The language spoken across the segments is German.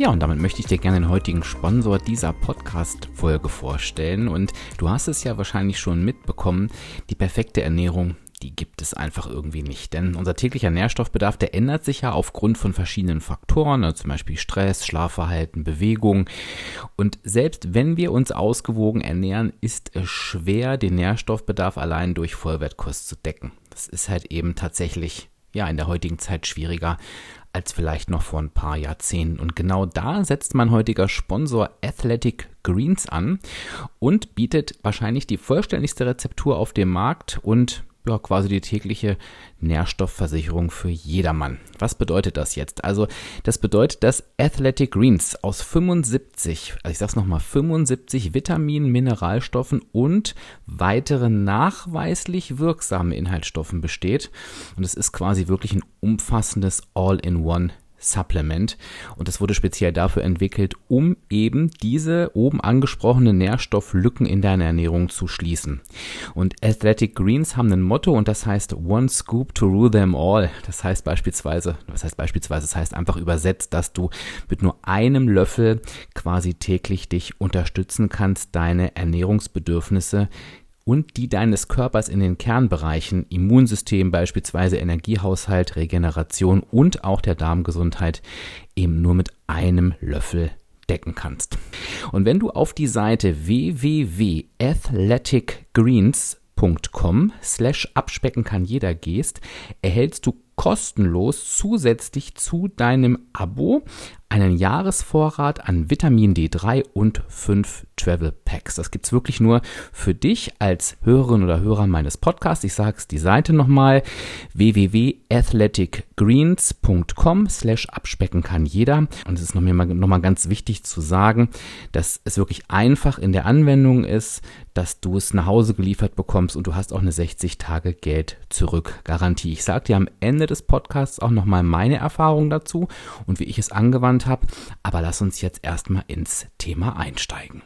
Ja, und damit möchte ich dir gerne den heutigen Sponsor dieser Podcast-Folge vorstellen. Und du hast es ja wahrscheinlich schon mitbekommen, die perfekte Ernährung, die gibt es einfach irgendwie nicht. Denn unser täglicher Nährstoffbedarf, der ändert sich ja aufgrund von verschiedenen Faktoren, also zum Beispiel Stress, Schlafverhalten, Bewegung. Und selbst wenn wir uns ausgewogen ernähren, ist es schwer, den Nährstoffbedarf allein durch Vollwertkost zu decken. Das ist halt eben tatsächlich ja in der heutigen Zeit schwieriger als vielleicht noch vor ein paar Jahrzehnten. Und genau da setzt mein heutiger Sponsor Athletic Greens an und bietet wahrscheinlich die vollständigste Rezeptur auf dem Markt und ja, quasi die tägliche Nährstoffversicherung für jedermann. Was bedeutet das jetzt? Also, das bedeutet, dass Athletic Greens aus 75, also ich sag's nochmal, 75 Vitaminen, Mineralstoffen und weiteren nachweislich wirksamen Inhaltsstoffen besteht. Und es ist quasi wirklich ein umfassendes All-in-One Supplement. Und das wurde speziell dafür entwickelt, um eben diese oben angesprochenen Nährstofflücken in deiner Ernährung zu schließen. Und Athletic Greens haben ein Motto und das heißt One Scoop to rule them all. Das heißt beispielsweise, was heißt beispielsweise, das heißt einfach übersetzt, dass du mit nur einem Löffel quasi täglich dich unterstützen kannst, deine Ernährungsbedürfnisse und die deines Körpers in den Kernbereichen Immunsystem beispielsweise Energiehaushalt, Regeneration und auch der Darmgesundheit eben nur mit einem Löffel decken kannst. Und wenn du auf die Seite www.athleticgreens.com slash abspecken kann jeder gehst, erhältst du kostenlos zusätzlich zu deinem Abo einen Jahresvorrat an Vitamin D3 und 5 Travel Packs. Das gibt's wirklich nur für dich als Hörerin oder Hörer meines Podcasts. Ich sage es die Seite nochmal www.athleticgreens.com slash abspecken kann jeder. Und es ist nochmal noch mal ganz wichtig zu sagen, dass es wirklich einfach in der Anwendung ist, dass du es nach Hause geliefert bekommst und du hast auch eine 60 Tage Geld zurück Garantie. Ich sage dir am Ende des Podcasts auch nochmal meine Erfahrung dazu und wie ich es angewandt habe. Aber lass uns jetzt erstmal ins Thema einsteigen.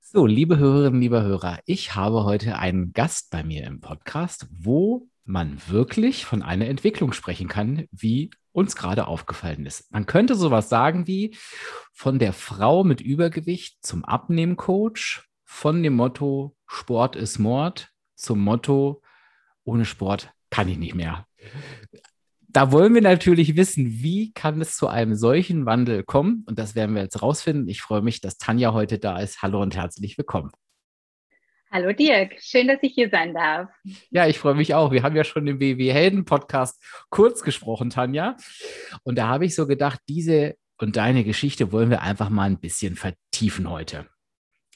So, liebe Hörerinnen, liebe Hörer, ich habe heute einen Gast bei mir im Podcast, wo man wirklich von einer Entwicklung sprechen kann, wie uns gerade aufgefallen ist. Man könnte sowas sagen wie von der Frau mit Übergewicht zum Abnehmcoach, von dem Motto Sport ist Mord zum Motto ohne Sport kann ich nicht mehr da wollen wir natürlich wissen, wie kann es zu einem solchen Wandel kommen? Und das werden wir jetzt rausfinden. Ich freue mich, dass Tanja heute da ist. Hallo und herzlich willkommen. Hallo Dirk, schön, dass ich hier sein darf. Ja, ich freue mich auch. Wir haben ja schon im WW Helden Podcast kurz gesprochen, Tanja. Und da habe ich so gedacht, diese und deine Geschichte wollen wir einfach mal ein bisschen vertiefen heute.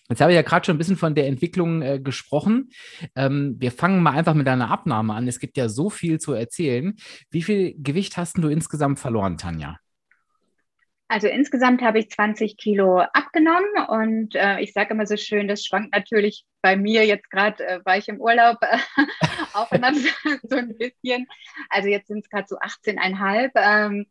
Jetzt habe ich ja gerade schon ein bisschen von der Entwicklung äh, gesprochen. Ähm, wir fangen mal einfach mit deiner Abnahme an. Es gibt ja so viel zu erzählen. Wie viel Gewicht hast du insgesamt verloren, Tanja? Also insgesamt habe ich 20 Kilo abgenommen und äh, ich sage immer so schön, das schwankt natürlich bei mir. Jetzt gerade äh, war ich im Urlaub äh, auch immer so, ein bisschen. Also jetzt sind es gerade so 18,5. Ähm,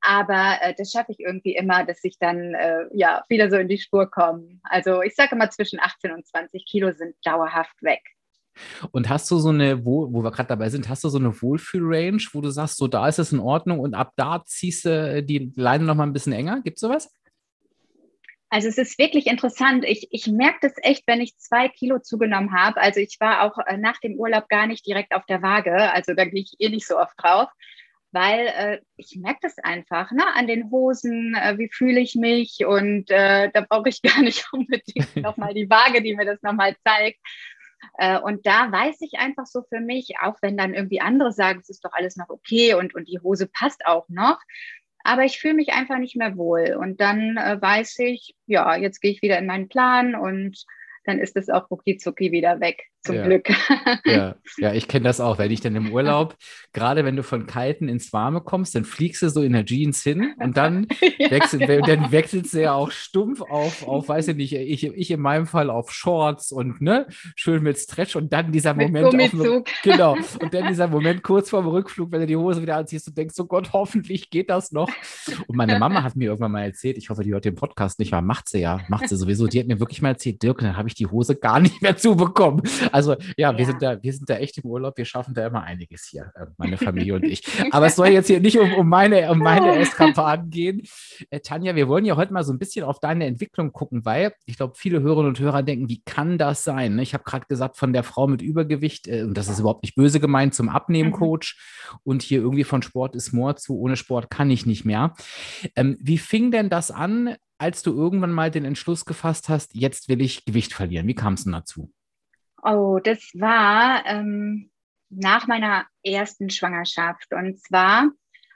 aber äh, das schaffe ich irgendwie immer, dass ich dann äh, ja wieder so in die Spur komme. Also ich sage immer, zwischen 18 und 20 Kilo sind dauerhaft weg. Und hast du so eine, wo, wo wir gerade dabei sind, hast du so eine Wohlfühlrange, wo du sagst, so da ist es in Ordnung und ab da ziehst du äh, die Leine noch mal ein bisschen enger? Gibt es sowas? Also es ist wirklich interessant. Ich, ich merke das echt, wenn ich zwei Kilo zugenommen habe. Also ich war auch äh, nach dem Urlaub gar nicht direkt auf der Waage. Also da gehe ich eh nicht so oft drauf weil äh, ich merke das einfach ne? an den Hosen, äh, wie fühle ich mich und äh, da brauche ich gar nicht unbedingt nochmal die Waage, die mir das nochmal zeigt. Äh, und da weiß ich einfach so für mich, auch wenn dann irgendwie andere sagen, es ist doch alles noch okay und, und die Hose passt auch noch, aber ich fühle mich einfach nicht mehr wohl. Und dann äh, weiß ich, ja, jetzt gehe ich wieder in meinen Plan und dann ist es auch rucki zucki wieder weg. Zum ja. Glück. Ja, ja ich kenne das auch. Wenn ich dann im Urlaub, gerade wenn du von Kalten ins Warme kommst, dann fliegst du so in der Jeans hin und dann, ja, wechsel, genau. dann wechselst du ja auch stumpf auf, auf, weiß ich nicht, ich, ich in meinem Fall auf Shorts und ne, schön mit Stretch und dann dieser mit Moment. Gummizug. Auf, genau. Und dann dieser Moment kurz vorm Rückflug, wenn du die Hose wieder anziehst und denkst, oh Gott, hoffentlich geht das noch. Und meine Mama hat mir irgendwann mal erzählt, ich hoffe, die hört den Podcast nicht, weil macht sie ja, macht sie sowieso. Die hat mir wirklich mal erzählt, Dirk, dann habe ich die Hose gar nicht mehr zubekommen. Also ja, ja, wir sind da, wir sind da echt im Urlaub, wir schaffen da immer einiges hier, äh, meine Familie und ich. Aber es soll jetzt hier nicht um, um meine, um meine Eskapaden gehen. Äh, Tanja, wir wollen ja heute mal so ein bisschen auf deine Entwicklung gucken, weil ich glaube, viele Hörerinnen und Hörer denken, wie kann das sein? Ne? Ich habe gerade gesagt, von der Frau mit Übergewicht, äh, und das ist überhaupt nicht böse gemeint, zum Abnehmcoach mhm. und hier irgendwie von Sport ist More zu, ohne Sport kann ich nicht mehr. Ähm, wie fing denn das an, als du irgendwann mal den Entschluss gefasst hast, jetzt will ich Gewicht verlieren? Wie kam es denn dazu? Oh, das war ähm, nach meiner ersten Schwangerschaft. Und zwar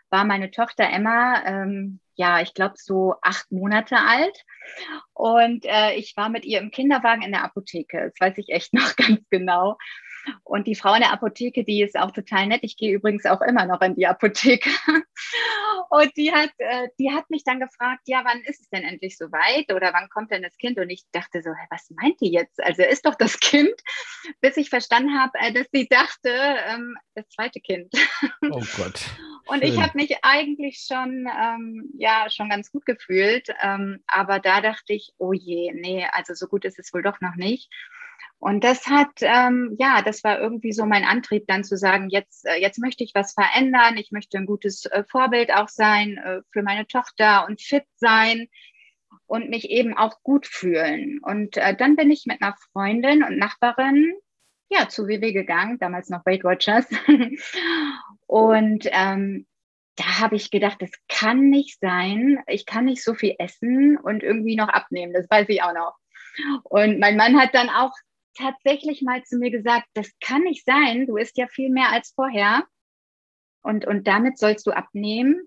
war meine Tochter Emma, ähm, ja, ich glaube so acht Monate alt. Und äh, ich war mit ihr im Kinderwagen in der Apotheke. Das weiß ich echt noch ganz genau. Und die Frau in der Apotheke, die ist auch total nett. Ich gehe übrigens auch immer noch in die Apotheke. Und die hat, äh, die hat mich dann gefragt, ja, wann ist es denn endlich soweit oder wann kommt denn das Kind? Und ich dachte so, was meint die jetzt? Also ist doch das Kind, bis ich verstanden habe, äh, dass sie dachte, ähm, das zweite Kind. Oh Gott. Und ich habe mich eigentlich schon, ähm, ja, schon ganz gut gefühlt. Ähm, aber da dachte ich, oh je, nee, also so gut ist es wohl doch noch nicht. Und das hat, ähm, ja, das war irgendwie so mein Antrieb, dann zu sagen, jetzt, äh, jetzt möchte ich was verändern, ich möchte ein gutes äh, Vorbild auch sein äh, für meine Tochter und fit sein und mich eben auch gut fühlen. Und äh, dann bin ich mit einer Freundin und Nachbarin ja, zu WW gegangen, damals noch Weight Watchers. und ähm, da habe ich gedacht, das kann nicht sein. Ich kann nicht so viel essen und irgendwie noch abnehmen. Das weiß ich auch noch. Und mein Mann hat dann auch tatsächlich mal zu mir gesagt, das kann nicht sein, du isst ja viel mehr als vorher und, und damit sollst du abnehmen.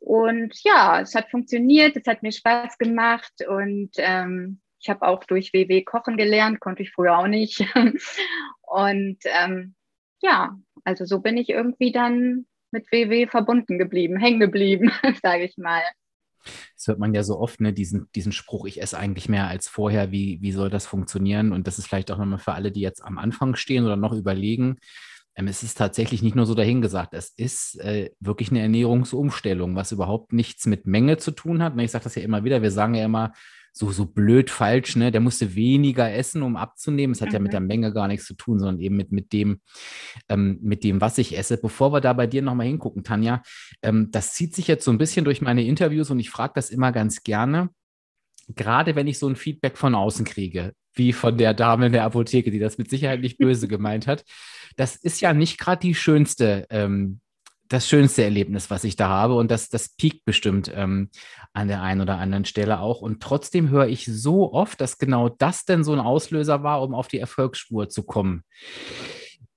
Und ja, es hat funktioniert, es hat mir Spaß gemacht und ähm, ich habe auch durch WW kochen gelernt, konnte ich früher auch nicht. und ähm, ja, also so bin ich irgendwie dann mit WW verbunden geblieben, hängen geblieben, sage ich mal. Das hört man ja so oft, ne, diesen, diesen Spruch, ich esse eigentlich mehr als vorher, wie, wie soll das funktionieren? Und das ist vielleicht auch nochmal für alle, die jetzt am Anfang stehen oder noch überlegen. Ähm, es ist tatsächlich nicht nur so dahingesagt, es ist äh, wirklich eine Ernährungsumstellung, was überhaupt nichts mit Menge zu tun hat. Ne, ich sage das ja immer wieder, wir sagen ja immer, so, so blöd falsch, ne? Der musste weniger essen, um abzunehmen. Es hat mhm. ja mit der mhm. Menge gar nichts zu tun, sondern eben mit, mit dem, ähm, mit dem, was ich esse. Bevor wir da bei dir nochmal hingucken, Tanja, ähm, das zieht sich jetzt so ein bisschen durch meine Interviews und ich frage das immer ganz gerne. Gerade wenn ich so ein Feedback von außen kriege, wie von der Dame in der Apotheke, die das mit Sicherheit nicht böse gemeint hat, das ist ja nicht gerade die schönste ähm, das schönste Erlebnis, was ich da habe. Und das, das piekt bestimmt ähm, an der einen oder anderen Stelle auch. Und trotzdem höre ich so oft, dass genau das denn so ein Auslöser war, um auf die Erfolgsspur zu kommen.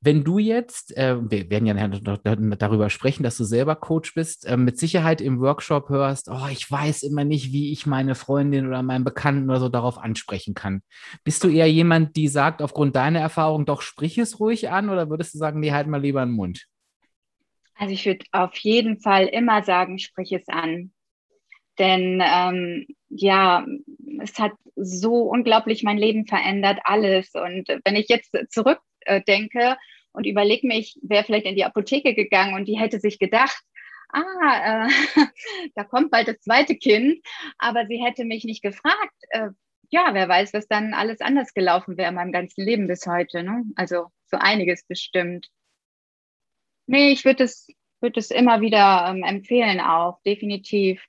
Wenn du jetzt, äh, wir werden ja darüber sprechen, dass du selber Coach bist, äh, mit Sicherheit im Workshop hörst, oh, ich weiß immer nicht, wie ich meine Freundin oder meinen Bekannten oder so darauf ansprechen kann. Bist du eher jemand, die sagt, aufgrund deiner Erfahrung, doch sprich es ruhig an oder würdest du sagen, nee, halt mal lieber den Mund? Also ich würde auf jeden Fall immer sagen, sprich es an. Denn ähm, ja, es hat so unglaublich mein Leben verändert, alles. Und wenn ich jetzt zurückdenke äh, und überlege mich, wäre vielleicht in die Apotheke gegangen und die hätte sich gedacht, ah, äh, da kommt bald das zweite Kind, aber sie hätte mich nicht gefragt. Äh, ja, wer weiß, was dann alles anders gelaufen wäre in meinem ganzen Leben bis heute. Ne? Also so einiges bestimmt. Nee, ich würde es, würd es immer wieder ähm, empfehlen auch, definitiv.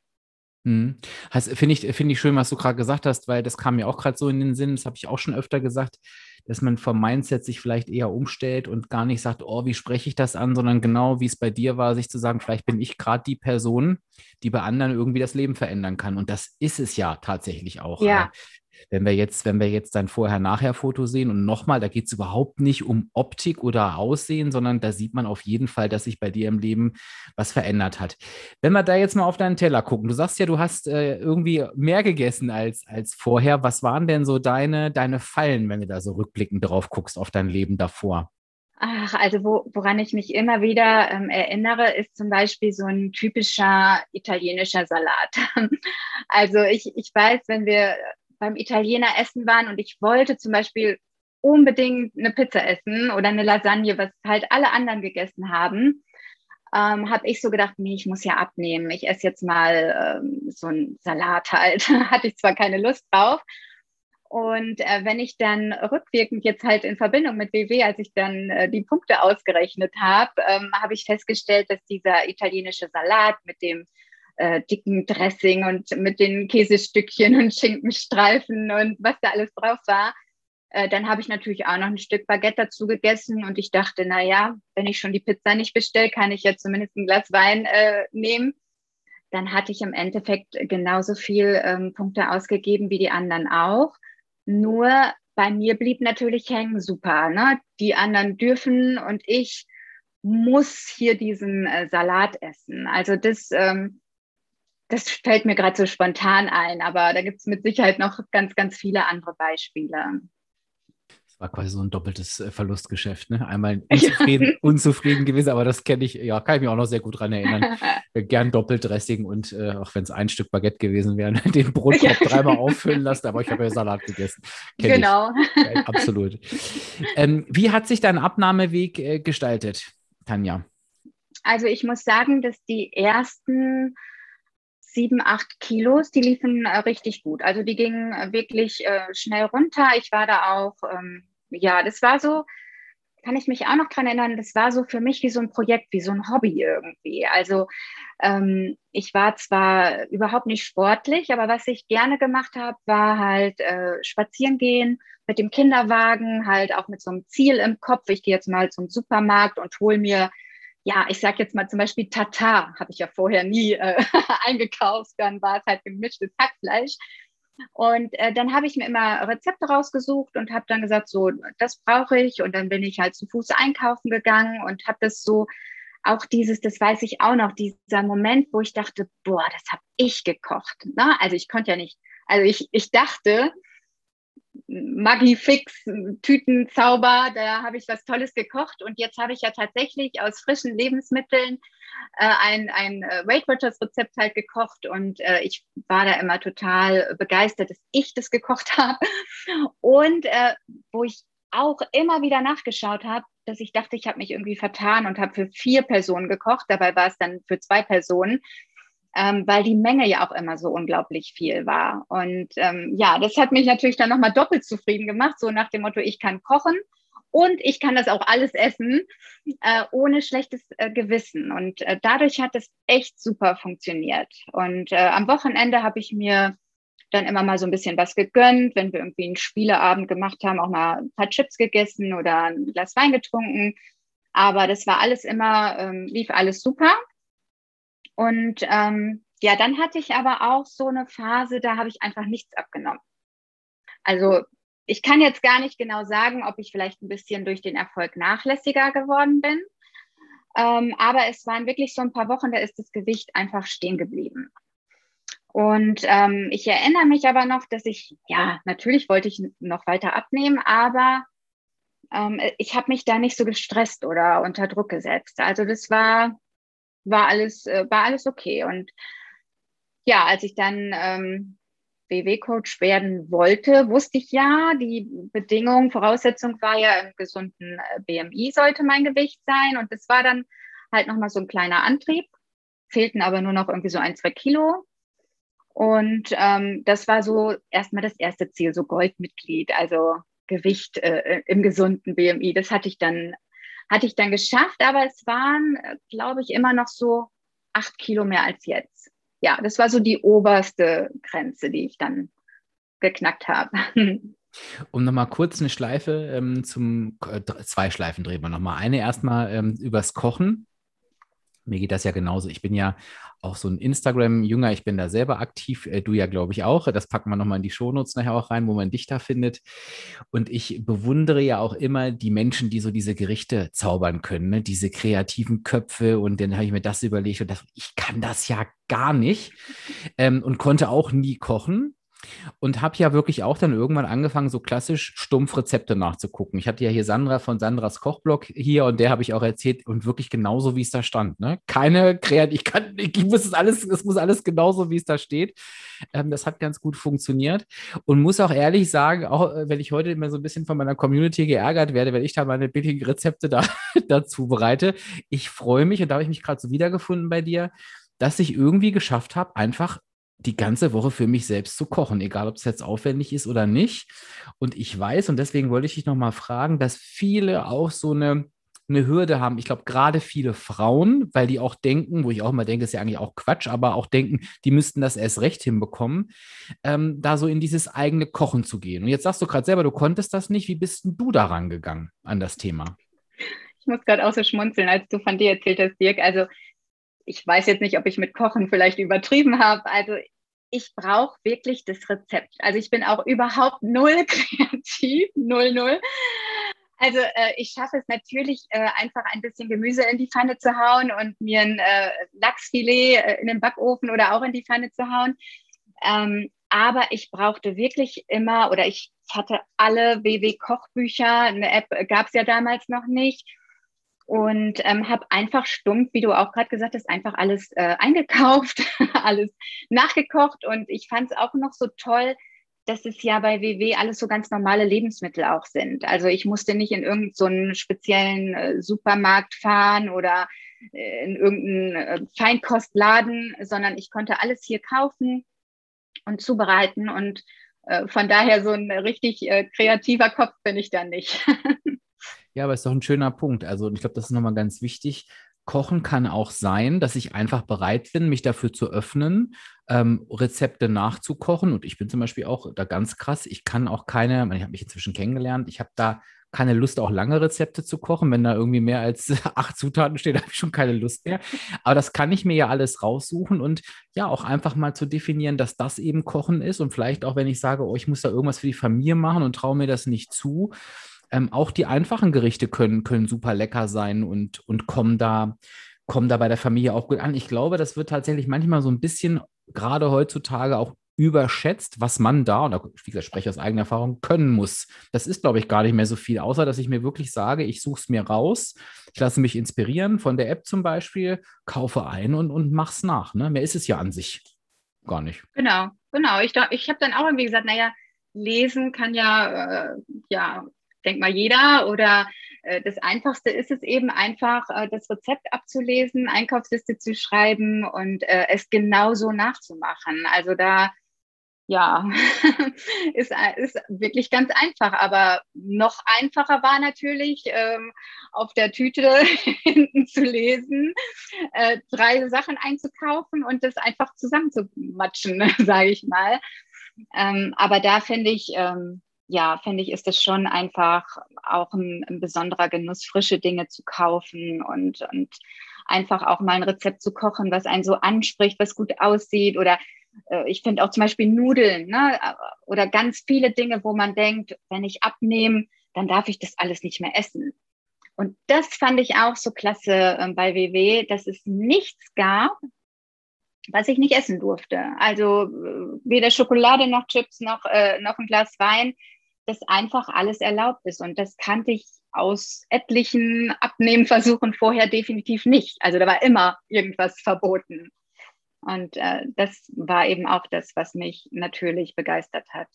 Mhm. Finde ich, find ich schön, was du gerade gesagt hast, weil das kam mir auch gerade so in den Sinn, das habe ich auch schon öfter gesagt, dass man vom Mindset sich vielleicht eher umstellt und gar nicht sagt, oh, wie spreche ich das an, sondern genau wie es bei dir war, sich zu sagen, vielleicht bin ich gerade die Person, die bei anderen irgendwie das Leben verändern kann. Und das ist es ja tatsächlich auch. Ja. Wenn wir jetzt, wenn wir jetzt dein Vorher-Nachher-Foto sehen und nochmal, da geht es überhaupt nicht um Optik oder Aussehen, sondern da sieht man auf jeden Fall, dass sich bei dir im Leben was verändert hat. Wenn wir da jetzt mal auf deinen Teller gucken, du sagst ja, du hast äh, irgendwie mehr gegessen als, als vorher. Was waren denn so deine, deine Fallen, wenn du da so rückblickend drauf guckst auf dein Leben davor? Ach, also wo, woran ich mich immer wieder ähm, erinnere, ist zum Beispiel so ein typischer italienischer Salat. also ich, ich weiß, wenn wir beim Italiener essen waren und ich wollte zum Beispiel unbedingt eine Pizza essen oder eine Lasagne, was halt alle anderen gegessen haben, ähm, habe ich so gedacht, nee, ich muss ja abnehmen. Ich esse jetzt mal ähm, so einen Salat halt. Hatte ich zwar keine Lust drauf, und äh, wenn ich dann rückwirkend jetzt halt in Verbindung mit WW, als ich dann äh, die Punkte ausgerechnet habe, ähm, habe ich festgestellt, dass dieser italienische Salat mit dem äh, dicken Dressing und mit den Käsestückchen und Schinkenstreifen und was da alles drauf war, äh, dann habe ich natürlich auch noch ein Stück Baguette dazu gegessen und ich dachte, na ja, wenn ich schon die Pizza nicht bestelle, kann ich ja zumindest ein Glas Wein äh, nehmen. Dann hatte ich im Endeffekt genauso viel ähm, Punkte ausgegeben wie die anderen auch. Nur bei mir blieb natürlich hängen, super. Ne? Die anderen dürfen und ich muss hier diesen äh, Salat essen. Also das, ähm, das fällt mir gerade so spontan ein, aber da gibt es mit Sicherheit noch ganz, ganz viele andere Beispiele war quasi so ein doppeltes äh, Verlustgeschäft. Ne? Einmal unzufrieden, unzufrieden gewesen, aber das kenne ich, ja, kann ich mich auch noch sehr gut dran erinnern. Gern doppelt Dressing und äh, auch wenn es ein Stück Baguette gewesen wäre, den Brotkorb dreimal auffüllen lassen, aber ich habe ja Salat gegessen. Kenn genau. Ja, absolut. Ähm, wie hat sich dein Abnahmeweg äh, gestaltet, Tanja? Also ich muss sagen, dass die ersten sieben, acht Kilos, die liefen äh, richtig gut. Also die gingen äh, wirklich äh, schnell runter. Ich war da auch ähm, ja, das war so, kann ich mich auch noch dran erinnern, das war so für mich wie so ein Projekt, wie so ein Hobby irgendwie. Also ähm, ich war zwar überhaupt nicht sportlich, aber was ich gerne gemacht habe, war halt äh, spazieren gehen mit dem Kinderwagen, halt auch mit so einem Ziel im Kopf. Ich gehe jetzt mal zum Supermarkt und hole mir ja, ich sage jetzt mal zum Beispiel Tata, habe ich ja vorher nie äh, eingekauft, dann war es halt gemischtes Hackfleisch. Und äh, dann habe ich mir immer Rezepte rausgesucht und habe dann gesagt, so, das brauche ich. Und dann bin ich halt zu Fuß einkaufen gegangen und habe das so, auch dieses, das weiß ich auch noch, dieser Moment, wo ich dachte, boah, das habe ich gekocht. Ne? Also ich konnte ja nicht, also ich, ich dachte, Magifix, Tütenzauber, da habe ich was Tolles gekocht und jetzt habe ich ja tatsächlich aus frischen Lebensmitteln äh, ein, ein äh, Weight Watchers Rezept halt gekocht und äh, ich war da immer total begeistert, dass ich das gekocht habe. Und äh, wo ich auch immer wieder nachgeschaut habe, dass ich dachte, ich habe mich irgendwie vertan und habe für vier Personen gekocht, dabei war es dann für zwei Personen ähm, weil die Menge ja auch immer so unglaublich viel war. Und ähm, ja, das hat mich natürlich dann nochmal doppelt zufrieden gemacht, so nach dem Motto, ich kann kochen und ich kann das auch alles essen, äh, ohne schlechtes äh, Gewissen. Und äh, dadurch hat es echt super funktioniert. Und äh, am Wochenende habe ich mir dann immer mal so ein bisschen was gegönnt, wenn wir irgendwie einen Spieleabend gemacht haben, auch mal ein paar Chips gegessen oder ein Glas Wein getrunken. Aber das war alles immer, ähm, lief alles super. Und ähm, ja, dann hatte ich aber auch so eine Phase, da habe ich einfach nichts abgenommen. Also ich kann jetzt gar nicht genau sagen, ob ich vielleicht ein bisschen durch den Erfolg nachlässiger geworden bin. Ähm, aber es waren wirklich so ein paar Wochen, da ist das Gewicht einfach stehen geblieben. Und ähm, ich erinnere mich aber noch, dass ich, ja, natürlich wollte ich noch weiter abnehmen, aber ähm, ich habe mich da nicht so gestresst oder unter Druck gesetzt. Also das war, war alles, äh, war alles okay. Und ja, als ich dann ähm, BW-Coach werden wollte, wusste ich ja, die Bedingung, Voraussetzung war ja, im gesunden äh, BMI sollte mein Gewicht sein. Und das war dann halt nochmal so ein kleiner Antrieb. Fehlten aber nur noch irgendwie so ein, zwei Kilo. Und ähm, das war so erstmal das erste Ziel, so Goldmitglied, also Gewicht äh, im gesunden BMI. Das hatte ich dann hatte ich dann geschafft, aber es waren, glaube ich, immer noch so acht Kilo mehr als jetzt. Ja, das war so die oberste Grenze, die ich dann geknackt habe. Um nochmal kurz eine Schleife ähm, zum, äh, zwei Schleifen drehen wir nochmal. Eine erstmal ähm, übers Kochen. Mir geht das ja genauso. Ich bin ja auch so ein Instagram-Jünger. Ich bin da selber aktiv. Äh, du ja, glaube ich, auch. Das packen wir nochmal in die Shownotes nachher auch rein, wo man dich da findet. Und ich bewundere ja auch immer die Menschen, die so diese Gerichte zaubern können, ne? diese kreativen Köpfe. Und dann habe ich mir das überlegt und das, ich kann das ja gar nicht ähm, und konnte auch nie kochen. Und habe ja wirklich auch dann irgendwann angefangen, so klassisch stumpf Rezepte nachzugucken. Ich hatte ja hier Sandra von Sandras Kochblog hier und der habe ich auch erzählt und wirklich genauso, wie es da stand. Ne? Keine Kreativität, ich kann, ich muss es alles, es muss alles genauso, wie es da steht. Ähm, das hat ganz gut funktioniert und muss auch ehrlich sagen, auch äh, wenn ich heute immer so ein bisschen von meiner Community geärgert werde, wenn ich da meine billigen Rezepte da, dazu bereite, ich freue mich und da habe ich mich gerade so wiedergefunden bei dir, dass ich irgendwie geschafft habe, einfach die ganze Woche für mich selbst zu kochen, egal ob es jetzt aufwendig ist oder nicht. Und ich weiß, und deswegen wollte ich dich nochmal fragen, dass viele auch so eine, eine Hürde haben. Ich glaube, gerade viele Frauen, weil die auch denken, wo ich auch immer denke, ist ja eigentlich auch Quatsch, aber auch denken, die müssten das erst recht hinbekommen, ähm, da so in dieses eigene Kochen zu gehen. Und jetzt sagst du gerade selber, du konntest das nicht. Wie bist denn du daran gegangen an das Thema? Ich muss gerade auch so schmunzeln, als du von dir erzählt hast, Dirk. Also ich weiß jetzt nicht, ob ich mit Kochen vielleicht übertrieben habe. Also ich brauche wirklich das Rezept. Also ich bin auch überhaupt null kreativ, null, null. Also äh, ich schaffe es natürlich, äh, einfach ein bisschen Gemüse in die Pfanne zu hauen und mir ein äh, Lachsfilet äh, in den Backofen oder auch in die Pfanne zu hauen. Ähm, aber ich brauchte wirklich immer, oder ich hatte alle WW-Kochbücher, eine App gab es ja damals noch nicht und ähm, habe einfach stumpf, wie du auch gerade gesagt hast, einfach alles äh, eingekauft, alles nachgekocht und ich fand es auch noch so toll, dass es ja bei WW alles so ganz normale Lebensmittel auch sind. Also ich musste nicht in irgendeinen so speziellen äh, Supermarkt fahren oder äh, in irgendeinen äh, Feinkostladen, sondern ich konnte alles hier kaufen und zubereiten und äh, von daher so ein richtig äh, kreativer Kopf bin ich dann nicht. Ja, aber ist doch ein schöner Punkt. Also ich glaube, das ist nochmal ganz wichtig. Kochen kann auch sein, dass ich einfach bereit bin, mich dafür zu öffnen, ähm, Rezepte nachzukochen. Und ich bin zum Beispiel auch da ganz krass. Ich kann auch keine, ich habe mich inzwischen kennengelernt, ich habe da keine Lust, auch lange Rezepte zu kochen. Wenn da irgendwie mehr als acht Zutaten stehen, habe ich schon keine Lust mehr. Aber das kann ich mir ja alles raussuchen und ja, auch einfach mal zu definieren, dass das eben Kochen ist. Und vielleicht auch, wenn ich sage, oh, ich muss da irgendwas für die Familie machen und traue mir das nicht zu, ähm, auch die einfachen Gerichte können, können super lecker sein und, und kommen da kommen da bei der Familie auch gut an. Ich glaube, das wird tatsächlich manchmal so ein bisschen, gerade heutzutage, auch überschätzt, was man da, und wie gesagt, spreche aus eigener Erfahrung, können muss. Das ist, glaube ich, gar nicht mehr so viel, außer dass ich mir wirklich sage, ich suche es mir raus, ich lasse mich inspirieren von der App zum Beispiel, kaufe ein und, und es nach. Ne? Mehr ist es ja an sich gar nicht. Genau, genau. Ich, ich habe dann auch irgendwie gesagt, naja, lesen kann ja, äh, ja denkt mal jeder. Oder äh, das Einfachste ist es eben einfach, äh, das Rezept abzulesen, Einkaufsliste zu schreiben und äh, es genauso nachzumachen. Also da ja, ist, ist wirklich ganz einfach. Aber noch einfacher war natürlich, ähm, auf der Tüte hinten zu lesen, drei Sachen einzukaufen und das einfach zusammenzumatschen, sage ich mal. Ähm, aber da finde ich, ähm, ja, finde ich, ist es schon einfach auch ein, ein, besonderer Genuss, frische Dinge zu kaufen und, und einfach auch mal ein Rezept zu kochen, was einen so anspricht, was gut aussieht. Oder äh, ich finde auch zum Beispiel Nudeln ne? oder ganz viele Dinge, wo man denkt, wenn ich abnehme, dann darf ich das alles nicht mehr essen. Und das fand ich auch so klasse äh, bei WW, dass es nichts gab, was ich nicht essen durfte. Also äh, weder Schokolade noch Chips noch, äh, noch ein Glas Wein dass einfach alles erlaubt ist. Und das kannte ich aus etlichen Abnehmversuchen vorher definitiv nicht. Also da war immer irgendwas verboten. Und äh, das war eben auch das, was mich natürlich begeistert hat.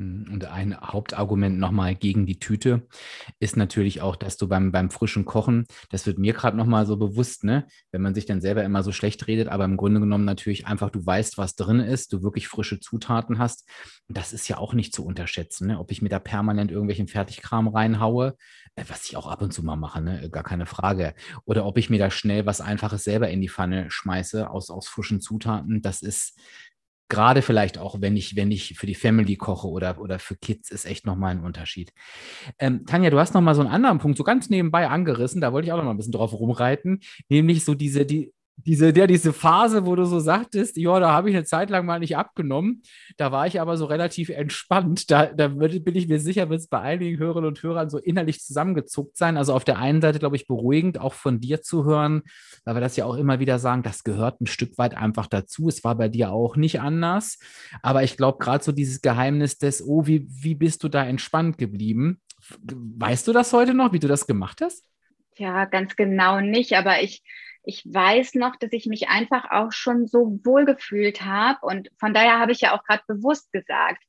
Mhm. Und ein Hauptargument nochmal gegen die Tüte ist natürlich auch, dass du beim, beim frischen Kochen, das wird mir gerade nochmal so bewusst, ne, wenn man sich dann selber immer so schlecht redet, aber im Grunde genommen natürlich einfach, du weißt, was drin ist, du wirklich frische Zutaten hast. Das ist ja auch nicht zu unterschätzen, ne? ob ich mir da permanent irgendwelchen Fertigkram reinhaue, äh, was ich auch ab und zu mal mache, ne? gar keine Frage. Oder ob ich mir da schnell was Einfaches selber in die Pfanne schmeiße aus, aus frischen Zutaten, das ist, Gerade vielleicht auch, wenn ich, wenn ich für die Family koche oder, oder für Kids, ist echt nochmal ein Unterschied. Ähm, Tanja, du hast nochmal so einen anderen Punkt so ganz nebenbei angerissen, da wollte ich auch nochmal ein bisschen drauf rumreiten, nämlich so diese, die, diese, ja, diese Phase, wo du so sagtest, ja, da habe ich eine Zeit lang mal nicht abgenommen. Da war ich aber so relativ entspannt. Da, da bin ich mir sicher, wird es bei einigen Hörerinnen und Hörern so innerlich zusammengezuckt sein. Also auf der einen Seite, glaube ich, beruhigend, auch von dir zu hören, weil wir das ja auch immer wieder sagen, das gehört ein Stück weit einfach dazu. Es war bei dir auch nicht anders. Aber ich glaube, gerade so dieses Geheimnis des, oh, wie, wie bist du da entspannt geblieben? Weißt du das heute noch, wie du das gemacht hast? Ja, ganz genau nicht, aber ich ich weiß noch, dass ich mich einfach auch schon so wohl gefühlt habe. Und von daher habe ich ja auch gerade bewusst gesagt,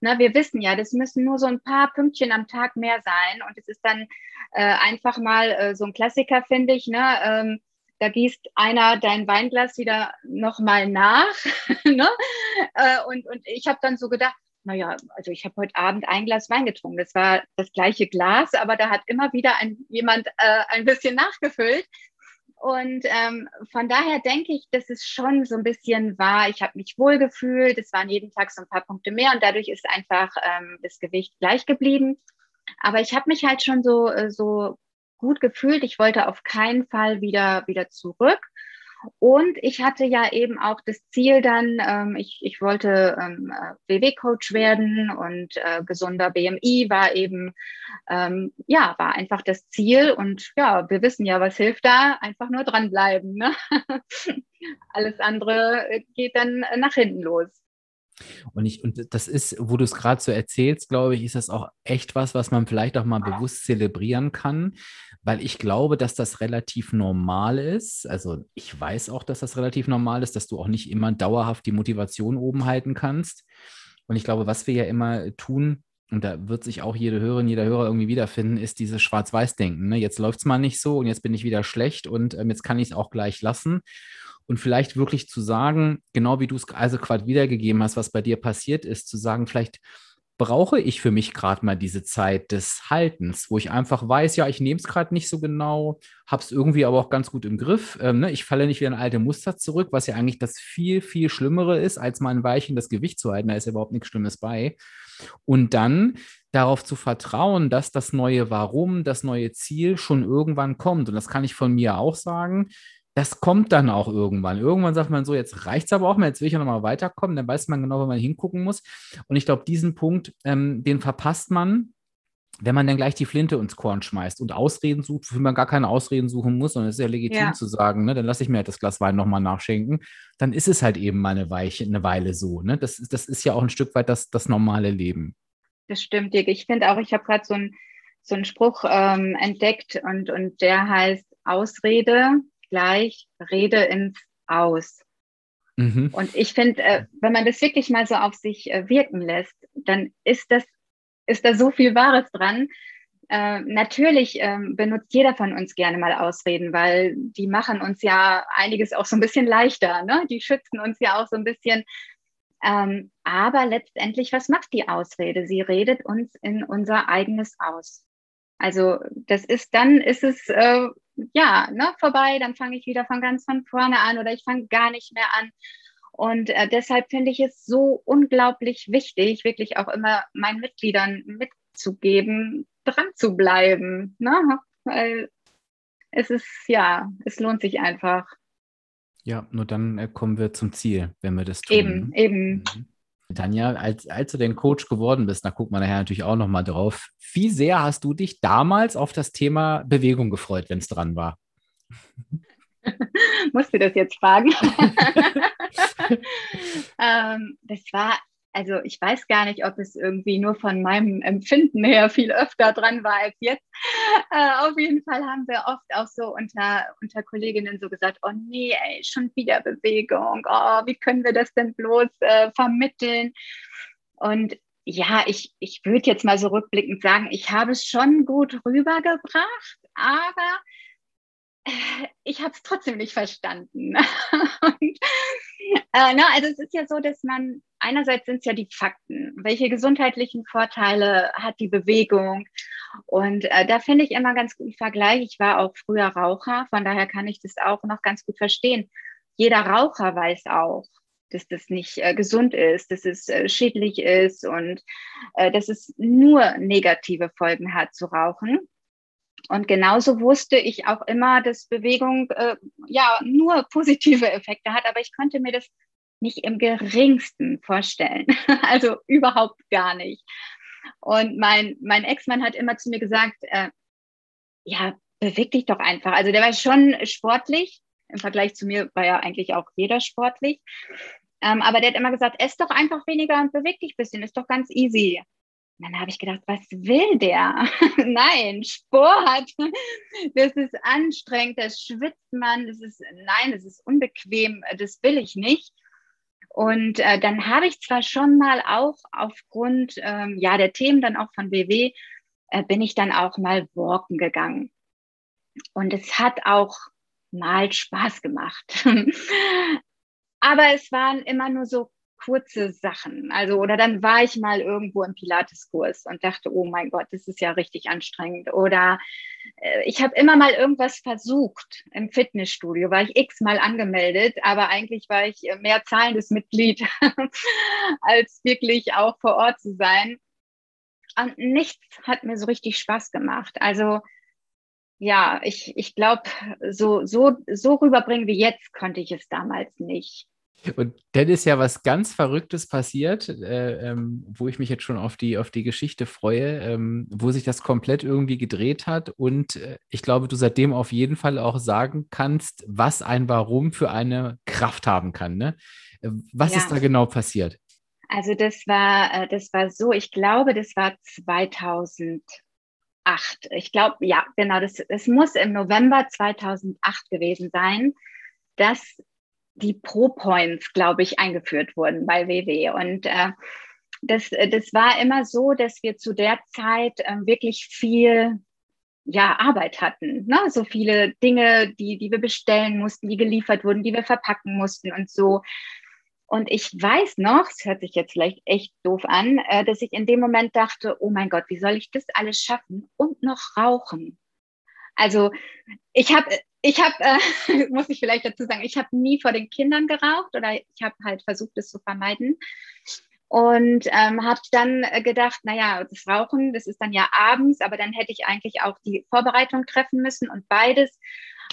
ne, wir wissen ja, das müssen nur so ein paar Pünktchen am Tag mehr sein. Und es ist dann äh, einfach mal äh, so ein Klassiker, finde ich. Ne? Ähm, da gießt einer dein Weinglas wieder nochmal nach. ne? Äh, und, und ich habe dann so gedacht, naja, also ich habe heute Abend ein Glas Wein getrunken. Das war das gleiche Glas, aber da hat immer wieder ein, jemand äh, ein bisschen nachgefüllt. Und ähm, von daher denke ich, dass es schon so ein bisschen war, ich habe mich wohl gefühlt, es waren jeden Tag so ein paar Punkte mehr und dadurch ist einfach ähm, das Gewicht gleich geblieben. Aber ich habe mich halt schon so, äh, so gut gefühlt. Ich wollte auf keinen Fall wieder, wieder zurück. Und ich hatte ja eben auch das Ziel dann, ähm, ich, ich wollte ähm, WW-Coach werden und äh, gesunder BMI war eben, ähm, ja, war einfach das Ziel. Und ja, wir wissen ja, was hilft da? Einfach nur dranbleiben. Ne? Alles andere geht dann nach hinten los. Und ich, und das ist, wo du es gerade so erzählst, glaube ich, ist das auch echt was, was man vielleicht auch mal bewusst zelebrieren kann, weil ich glaube, dass das relativ normal ist. Also ich weiß auch, dass das relativ normal ist, dass du auch nicht immer dauerhaft die Motivation oben halten kannst. Und ich glaube, was wir ja immer tun, und da wird sich auch jede Hörerin, jeder Hörer irgendwie wiederfinden, ist dieses Schwarz-Weiß-Denken. Ne? Jetzt läuft es mal nicht so und jetzt bin ich wieder schlecht und ähm, jetzt kann ich es auch gleich lassen und vielleicht wirklich zu sagen, genau wie du es also gerade wiedergegeben hast, was bei dir passiert ist, zu sagen, vielleicht brauche ich für mich gerade mal diese Zeit des Haltens, wo ich einfach weiß, ja, ich nehme es gerade nicht so genau, habe es irgendwie aber auch ganz gut im Griff. Ähm, ne? Ich falle nicht wieder in alte Muster zurück, was ja eigentlich das viel, viel Schlimmere ist, als mal ein Weilchen das Gewicht zu halten. Da ist ja überhaupt nichts Schlimmes bei. Und dann darauf zu vertrauen, dass das neue Warum, das neue Ziel schon irgendwann kommt. Und das kann ich von mir auch sagen das kommt dann auch irgendwann. Irgendwann sagt man so, jetzt reicht es aber auch mal, jetzt will ich ja nochmal weiterkommen, dann weiß man genau, wo man hingucken muss. Und ich glaube, diesen Punkt, ähm, den verpasst man, wenn man dann gleich die Flinte ins Korn schmeißt und Ausreden sucht, für man gar keine Ausreden suchen muss, sondern es ist ja legitim ja. zu sagen, ne, dann lasse ich mir halt das Glas Wein nochmal nachschenken, dann ist es halt eben mal eine, Weiche, eine Weile so. Ne? Das, das ist ja auch ein Stück weit das, das normale Leben. Das stimmt, Dirk. Ich finde auch, ich habe gerade so, ein, so einen Spruch ähm, entdeckt und, und der heißt, Ausrede gleich Rede ins Aus. Mhm. Und ich finde, äh, wenn man das wirklich mal so auf sich äh, wirken lässt, dann ist das, ist da so viel Wahres dran. Äh, natürlich ähm, benutzt jeder von uns gerne mal Ausreden, weil die machen uns ja einiges auch so ein bisschen leichter. Ne? Die schützen uns ja auch so ein bisschen. Ähm, aber letztendlich, was macht die Ausrede? Sie redet uns in unser eigenes Aus. Also das ist dann ist es äh, ja ne, vorbei, dann fange ich wieder von ganz von vorne an oder ich fange gar nicht mehr an. Und äh, deshalb finde ich es so unglaublich wichtig, wirklich auch immer meinen Mitgliedern mitzugeben, dran zu bleiben. Ne? Weil es ist, ja, es lohnt sich einfach. Ja, nur dann äh, kommen wir zum Ziel, wenn wir das tun. Eben, eben. Mhm. Tanja, als, als du den Coach geworden bist, da guckt man nachher natürlich auch nochmal drauf. Wie sehr hast du dich damals auf das Thema Bewegung gefreut, wenn es dran war? Musst du das jetzt fragen? ähm, das war also ich weiß gar nicht, ob es irgendwie nur von meinem Empfinden her viel öfter dran war als jetzt. Äh, auf jeden Fall haben wir oft auch so unter, unter Kolleginnen so gesagt, oh nee, ey, schon wieder Bewegung, oh, wie können wir das denn bloß äh, vermitteln? Und ja, ich, ich würde jetzt mal so rückblickend sagen, ich habe es schon gut rübergebracht, aber ich habe es trotzdem nicht verstanden. Und, äh, na, also es ist ja so, dass man einerseits sind es ja die Fakten. Welche gesundheitlichen Vorteile hat die Bewegung? Und äh, da finde ich immer ganz guten Vergleich. Ich war auch früher Raucher, von daher kann ich das auch noch ganz gut verstehen. Jeder Raucher weiß auch, dass das nicht äh, gesund ist, dass es äh, schädlich ist und äh, dass es nur negative Folgen hat zu rauchen. Und genauso wusste ich auch immer, dass Bewegung äh, ja nur positive Effekte hat, aber ich konnte mir das nicht im geringsten vorstellen. also überhaupt gar nicht. Und mein, mein Ex-Mann hat immer zu mir gesagt, äh, ja, beweg dich doch einfach. Also der war schon sportlich. Im Vergleich zu mir war ja eigentlich auch jeder sportlich. Ähm, aber der hat immer gesagt, ess doch einfach weniger und beweg dich ein bisschen, ist doch ganz easy. Und dann habe ich gedacht, was will der? nein, Sport, das ist anstrengend, das schwitzt man, das ist, nein, das ist unbequem, das will ich nicht. Und äh, dann habe ich zwar schon mal auch aufgrund ähm, ja, der Themen dann auch von WW, äh, bin ich dann auch mal walken gegangen. Und es hat auch mal Spaß gemacht. Aber es waren immer nur so kurze Sachen. Also, oder dann war ich mal irgendwo im Pilateskurs und dachte, oh mein Gott, das ist ja richtig anstrengend. Oder äh, ich habe immer mal irgendwas versucht im Fitnessstudio, war ich x-mal angemeldet, aber eigentlich war ich mehr zahlendes Mitglied, als wirklich auch vor Ort zu sein. Und nichts hat mir so richtig Spaß gemacht. Also, ja, ich, ich glaube, so, so, so rüberbringen wie jetzt konnte ich es damals nicht. Und dann ist ja was ganz Verrücktes passiert, äh, ähm, wo ich mich jetzt schon auf die, auf die Geschichte freue, ähm, wo sich das komplett irgendwie gedreht hat. Und äh, ich glaube, du seitdem auf jeden Fall auch sagen kannst, was ein Warum für eine Kraft haben kann. Ne? Äh, was ja. ist da genau passiert? Also das war, äh, das war so, ich glaube, das war 2000 ich glaube, ja, genau, das, das muss im November 2008 gewesen sein, dass die Pro-Points, glaube ich, eingeführt wurden bei WW. Und äh, das, das war immer so, dass wir zu der Zeit äh, wirklich viel ja, Arbeit hatten. Ne? So viele Dinge, die, die wir bestellen mussten, die geliefert wurden, die wir verpacken mussten und so. Und ich weiß noch, es hört sich jetzt vielleicht echt doof an, äh, dass ich in dem Moment dachte, oh mein Gott, wie soll ich das alles schaffen und noch rauchen? Also ich habe, ich habe, äh, muss ich vielleicht dazu sagen, ich habe nie vor den Kindern geraucht oder ich habe halt versucht, es zu vermeiden. Und ähm, habe dann gedacht, naja, das Rauchen, das ist dann ja abends, aber dann hätte ich eigentlich auch die Vorbereitung treffen müssen und beides.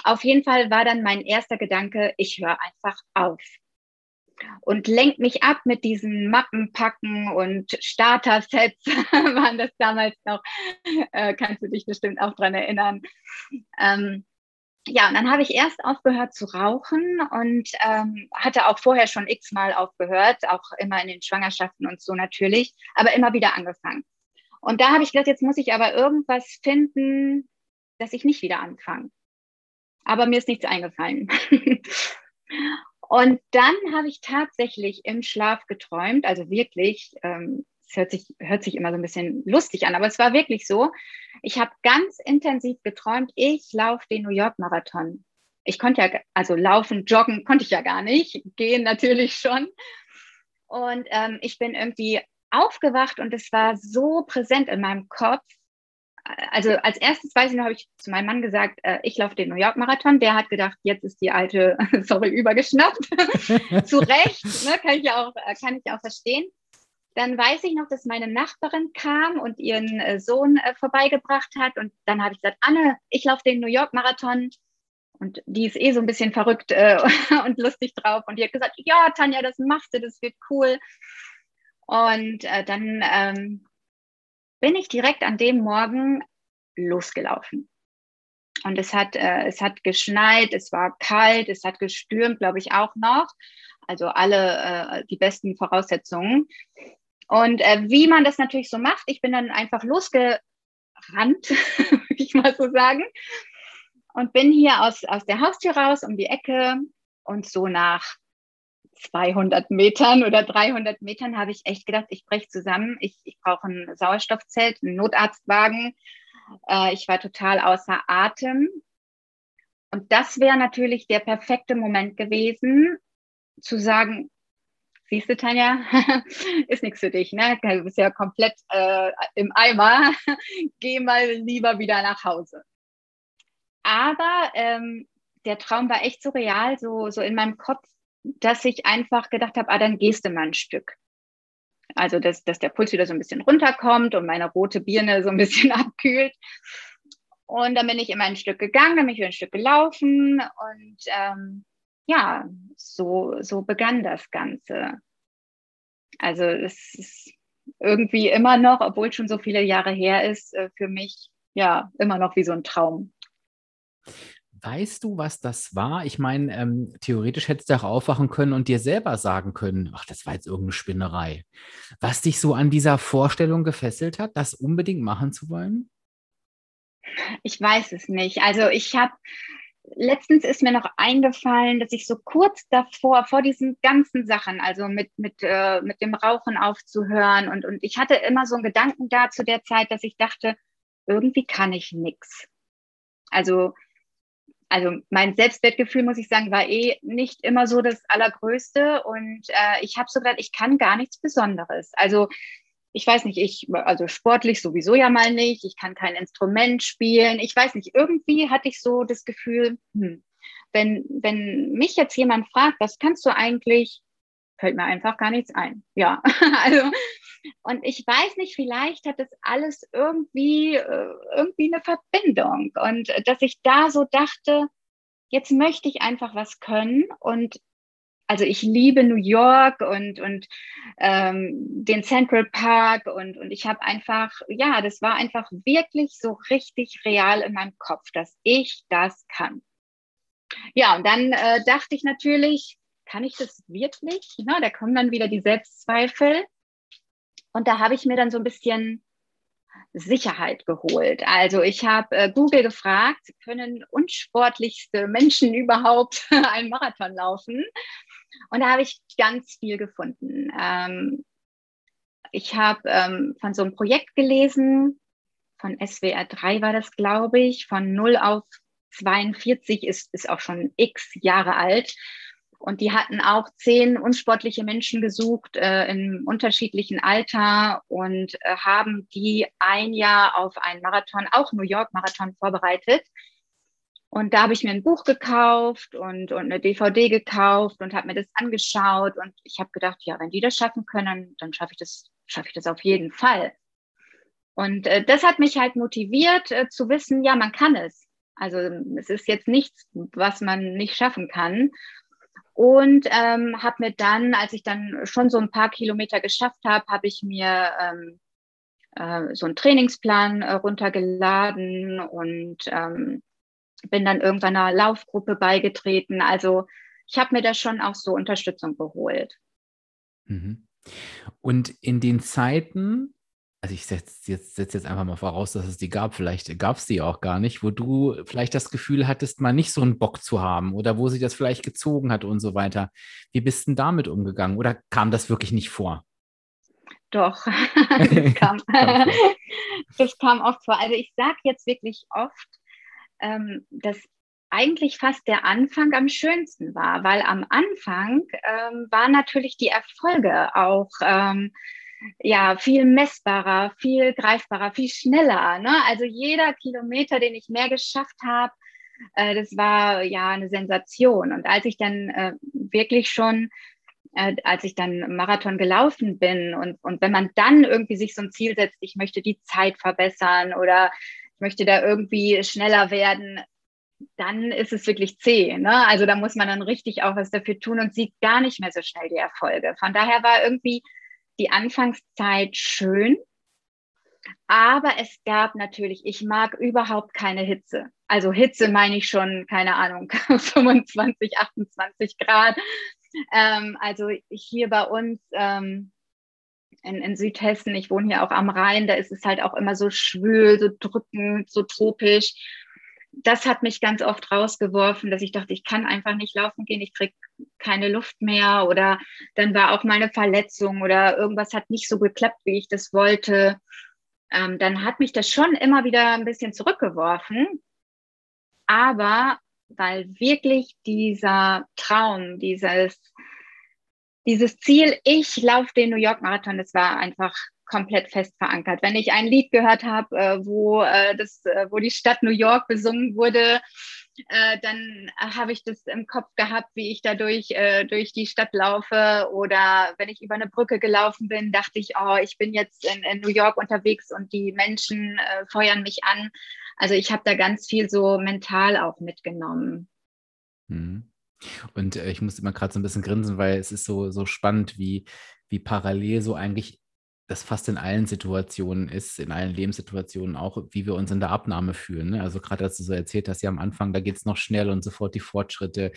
Auf jeden Fall war dann mein erster Gedanke, ich höre einfach auf und lenkt mich ab mit diesen Mappenpacken und Starter-Sets, waren das damals noch, äh, kannst du dich bestimmt auch dran erinnern. Ähm, ja, und dann habe ich erst aufgehört zu rauchen und ähm, hatte auch vorher schon x-mal aufgehört, auch immer in den Schwangerschaften und so natürlich, aber immer wieder angefangen. Und da habe ich gedacht, jetzt muss ich aber irgendwas finden, dass ich nicht wieder anfange. Aber mir ist nichts eingefallen. Und dann habe ich tatsächlich im Schlaf geträumt, also wirklich, ähm, es hört sich, hört sich immer so ein bisschen lustig an, aber es war wirklich so. Ich habe ganz intensiv geträumt, ich laufe den New York Marathon. Ich konnte ja, also laufen, joggen konnte ich ja gar nicht, gehen natürlich schon. Und ähm, ich bin irgendwie aufgewacht und es war so präsent in meinem Kopf, also als erstes weiß ich noch, habe ich zu meinem Mann gesagt, äh, ich laufe den New York Marathon. Der hat gedacht, jetzt ist die alte, sorry, übergeschnappt. zu Recht, ne, kann ich ja auch, äh, kann ich auch verstehen. Dann weiß ich noch, dass meine Nachbarin kam und ihren äh, Sohn äh, vorbeigebracht hat. Und dann habe ich gesagt, Anne, ich laufe den New York Marathon. Und die ist eh so ein bisschen verrückt äh, und lustig drauf. Und die hat gesagt, ja, Tanja, das machst du, das wird cool. Und äh, dann ähm, bin ich direkt an dem Morgen losgelaufen. Und es hat, äh, es hat geschneit, es war kalt, es hat gestürmt, glaube ich, auch noch. Also alle äh, die besten Voraussetzungen. Und äh, wie man das natürlich so macht, ich bin dann einfach losgerannt, würde ich mal so sagen, und bin hier aus, aus der Haustür raus um die Ecke und so nach 200 Metern oder 300 Metern habe ich echt gedacht, ich breche zusammen. Ich, ich brauche ein Sauerstoffzelt, einen Notarztwagen. Äh, ich war total außer Atem. Und das wäre natürlich der perfekte Moment gewesen, zu sagen, siehst du, Tanja, ist nichts für dich, ne? Du bist ja komplett äh, im Eimer. Geh mal lieber wieder nach Hause. Aber ähm, der Traum war echt so real, so, so in meinem Kopf dass ich einfach gedacht habe, ah, dann gehst du mal ein Stück. Also, dass, dass der Puls wieder so ein bisschen runterkommt und meine rote Birne so ein bisschen abkühlt. Und dann bin ich immer ein Stück gegangen, dann bin ich wieder ein Stück gelaufen und ähm, ja, so, so begann das Ganze. Also es ist irgendwie immer noch, obwohl es schon so viele Jahre her ist, äh, für mich ja immer noch wie so ein Traum. Weißt du, was das war? Ich meine, ähm, theoretisch hättest du auch aufwachen können und dir selber sagen können, ach, das war jetzt irgendeine Spinnerei. Was dich so an dieser Vorstellung gefesselt hat, das unbedingt machen zu wollen? Ich weiß es nicht. Also ich habe letztens ist mir noch eingefallen, dass ich so kurz davor, vor diesen ganzen Sachen, also mit, mit, äh, mit dem Rauchen aufzuhören und, und ich hatte immer so einen Gedanken da zu der Zeit, dass ich dachte, irgendwie kann ich nichts. Also, also mein Selbstwertgefühl, muss ich sagen, war eh nicht immer so das Allergrößte und äh, ich habe so gedacht, ich kann gar nichts Besonderes. Also ich weiß nicht, ich, also sportlich sowieso ja mal nicht, ich kann kein Instrument spielen, ich weiß nicht, irgendwie hatte ich so das Gefühl, hm, wenn, wenn mich jetzt jemand fragt, was kannst du eigentlich, fällt mir einfach gar nichts ein. Ja, also, und ich weiß nicht, vielleicht hat das alles irgendwie, äh, irgendwie eine Verbindung. Und dass ich da so dachte, jetzt möchte ich einfach was können und also ich liebe New York und, und ähm, den Central Park und, und ich habe einfach, ja, das war einfach wirklich so richtig real in meinem Kopf, dass ich das kann. Ja, und dann äh, dachte ich natürlich, kann ich das wirklich? Na, da kommen dann wieder die Selbstzweifel. Und da habe ich mir dann so ein bisschen Sicherheit geholt. Also ich habe äh, Google gefragt, können unsportlichste Menschen überhaupt einen Marathon laufen? Und da habe ich ganz viel gefunden. Ähm, ich habe ähm, von so einem Projekt gelesen, von SWR 3 war das, glaube ich, von 0 auf 42 ist, ist auch schon x Jahre alt. Und die hatten auch zehn unsportliche Menschen gesucht äh, im unterschiedlichen Alter und äh, haben die ein Jahr auf einen Marathon, auch New York Marathon vorbereitet. Und da habe ich mir ein Buch gekauft und, und eine DVD gekauft und habe mir das angeschaut. Und ich habe gedacht, ja, wenn die das schaffen können, dann schaffe ich das, ich das auf jeden Fall. Und äh, das hat mich halt motiviert äh, zu wissen, ja, man kann es. Also es ist jetzt nichts, was man nicht schaffen kann. Und ähm, habe mir dann, als ich dann schon so ein paar Kilometer geschafft habe, habe ich mir ähm, äh, so einen Trainingsplan äh, runtergeladen und ähm, bin dann irgendwann einer Laufgruppe beigetreten. Also ich habe mir da schon auch so Unterstützung geholt. Mhm. Und in den Zeiten, also ich setze jetzt, setz jetzt einfach mal voraus, dass es die gab, vielleicht gab es die auch gar nicht, wo du vielleicht das Gefühl hattest, mal nicht so einen Bock zu haben oder wo sie das vielleicht gezogen hat und so weiter. Wie bist du denn damit umgegangen oder kam das wirklich nicht vor? Doch, das, kam. das kam oft vor. Also ich sage jetzt wirklich oft, ähm, dass eigentlich fast der Anfang am schönsten war, weil am Anfang ähm, waren natürlich die Erfolge auch ähm, ja viel messbarer, viel greifbarer, viel schneller. Ne? Also jeder Kilometer, den ich mehr geschafft habe, äh, das war ja eine Sensation. Und als ich dann äh, wirklich schon äh, als ich dann Marathon gelaufen bin und, und wenn man dann irgendwie sich so ein Ziel setzt, ich möchte die Zeit verbessern oder ich möchte da irgendwie schneller werden, dann ist es wirklich zäh. Ne? Also da muss man dann richtig auch was dafür tun und sieht gar nicht mehr so schnell die Erfolge. Von daher war irgendwie die Anfangszeit schön. Aber es gab natürlich, ich mag überhaupt keine Hitze. Also Hitze meine ich schon, keine Ahnung, 25, 28 Grad. Ähm, also hier bei uns ähm, in, in Südhessen, ich wohne hier auch am Rhein, da ist es halt auch immer so schwül, so drückend, so tropisch. Das hat mich ganz oft rausgeworfen, dass ich dachte, ich kann einfach nicht laufen gehen, ich kriege keine Luft mehr oder dann war auch mal eine Verletzung oder irgendwas hat nicht so geklappt, wie ich das wollte. Ähm, dann hat mich das schon immer wieder ein bisschen zurückgeworfen. Aber weil wirklich dieser Traum, dieses dieses Ziel, ich laufe den New York Marathon, das war einfach komplett fest verankert. Wenn ich ein Lied gehört habe, äh, wo, äh, äh, wo die Stadt New York besungen wurde, äh, dann habe ich das im Kopf gehabt, wie ich da durch, äh, durch die Stadt laufe. Oder wenn ich über eine Brücke gelaufen bin, dachte ich, oh, ich bin jetzt in, in New York unterwegs und die Menschen äh, feuern mich an. Also ich habe da ganz viel so mental auch mitgenommen. Mhm. Und ich muss immer gerade so ein bisschen grinsen, weil es ist so, so spannend, wie, wie parallel so eigentlich das fast in allen Situationen ist, in allen Lebenssituationen auch, wie wir uns in der Abnahme fühlen. Ne? Also gerade als du so erzählt hast, ja am Anfang, da geht es noch schnell und sofort die Fortschritte.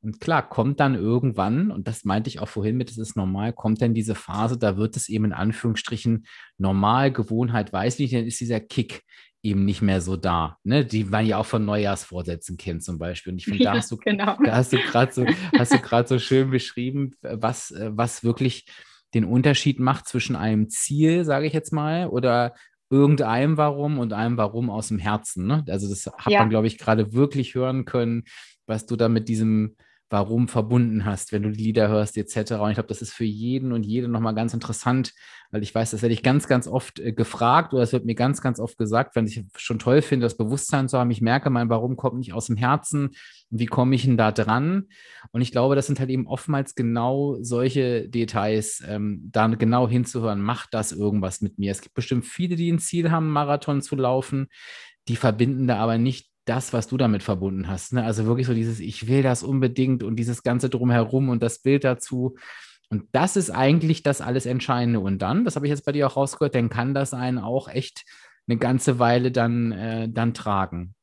Und klar, kommt dann irgendwann, und das meinte ich auch vorhin mit, es ist normal, kommt dann diese Phase, da wird es eben in Anführungsstrichen normal, Gewohnheit, weiß nicht, dann ist dieser Kick eben nicht mehr so da, ne? die man ja auch von Neujahrsvorsätzen kennt zum Beispiel. Und ich finde, da hast du, genau. da hast du gerade so, hast du gerade so schön beschrieben, was, was wirklich den Unterschied macht zwischen einem Ziel, sage ich jetzt mal, oder irgendeinem Warum und einem Warum aus dem Herzen. Ne? Also das hat ja. man, glaube ich, gerade wirklich hören können, was du da mit diesem Warum verbunden hast, wenn du die Lieder hörst etc. Und ich glaube, das ist für jeden und jede nochmal ganz interessant, weil ich weiß, das werde ich ganz, ganz oft äh, gefragt oder es wird mir ganz, ganz oft gesagt, wenn ich schon toll finde, das Bewusstsein zu haben, ich merke, mein Warum kommt nicht aus dem Herzen, wie komme ich denn da dran? Und ich glaube, das sind halt eben oftmals genau solche Details, ähm, da genau hinzuhören, macht das irgendwas mit mir? Es gibt bestimmt viele, die ein Ziel haben, Marathon zu laufen, die verbinden da aber nicht das, was du damit verbunden hast. Ne? Also wirklich so dieses, ich will das unbedingt und dieses Ganze drumherum und das Bild dazu. Und das ist eigentlich das alles Entscheidende. Und dann, das habe ich jetzt bei dir auch rausgehört, dann kann das einen auch echt eine ganze Weile dann, äh, dann tragen.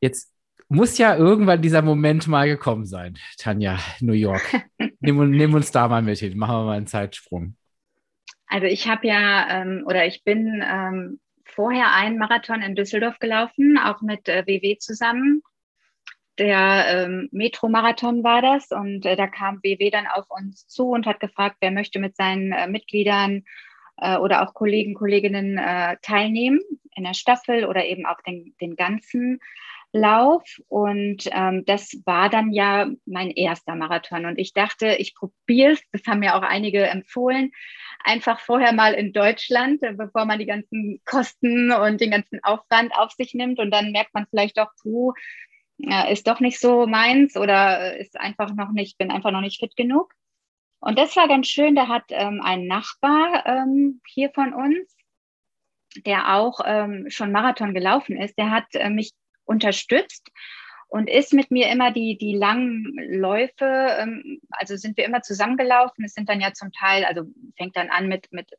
Jetzt muss ja irgendwann dieser Moment mal gekommen sein, Tanja, New York. nimm, nimm uns da mal mit hin, machen wir mal einen Zeitsprung. Also ich habe ja, ähm, oder ich bin ähm, vorher einen Marathon in Düsseldorf gelaufen, auch mit äh, WW zusammen. Der ähm, Metro-Marathon war das und äh, da kam WW dann auf uns zu und hat gefragt, wer möchte mit seinen äh, Mitgliedern äh, oder auch Kollegen, Kolleginnen äh, teilnehmen in der Staffel oder eben auch den, den ganzen Lauf. Und ähm, das war dann ja mein erster Marathon. Und ich dachte, ich probiere es, das haben mir auch einige empfohlen, einfach vorher mal in Deutschland, bevor man die ganzen Kosten und den ganzen Aufwand auf sich nimmt. Und dann merkt man vielleicht doch, puh, ist doch nicht so meins oder ist einfach noch nicht, bin einfach noch nicht fit genug. Und das war ganz schön. Da hat ähm, ein Nachbar ähm, hier von uns, der auch ähm, schon Marathon gelaufen ist, der hat äh, mich unterstützt und ist mit mir immer die, die langen Läufe, ähm, also sind wir immer zusammengelaufen. Es sind dann ja zum Teil, also fängt dann an mit, mit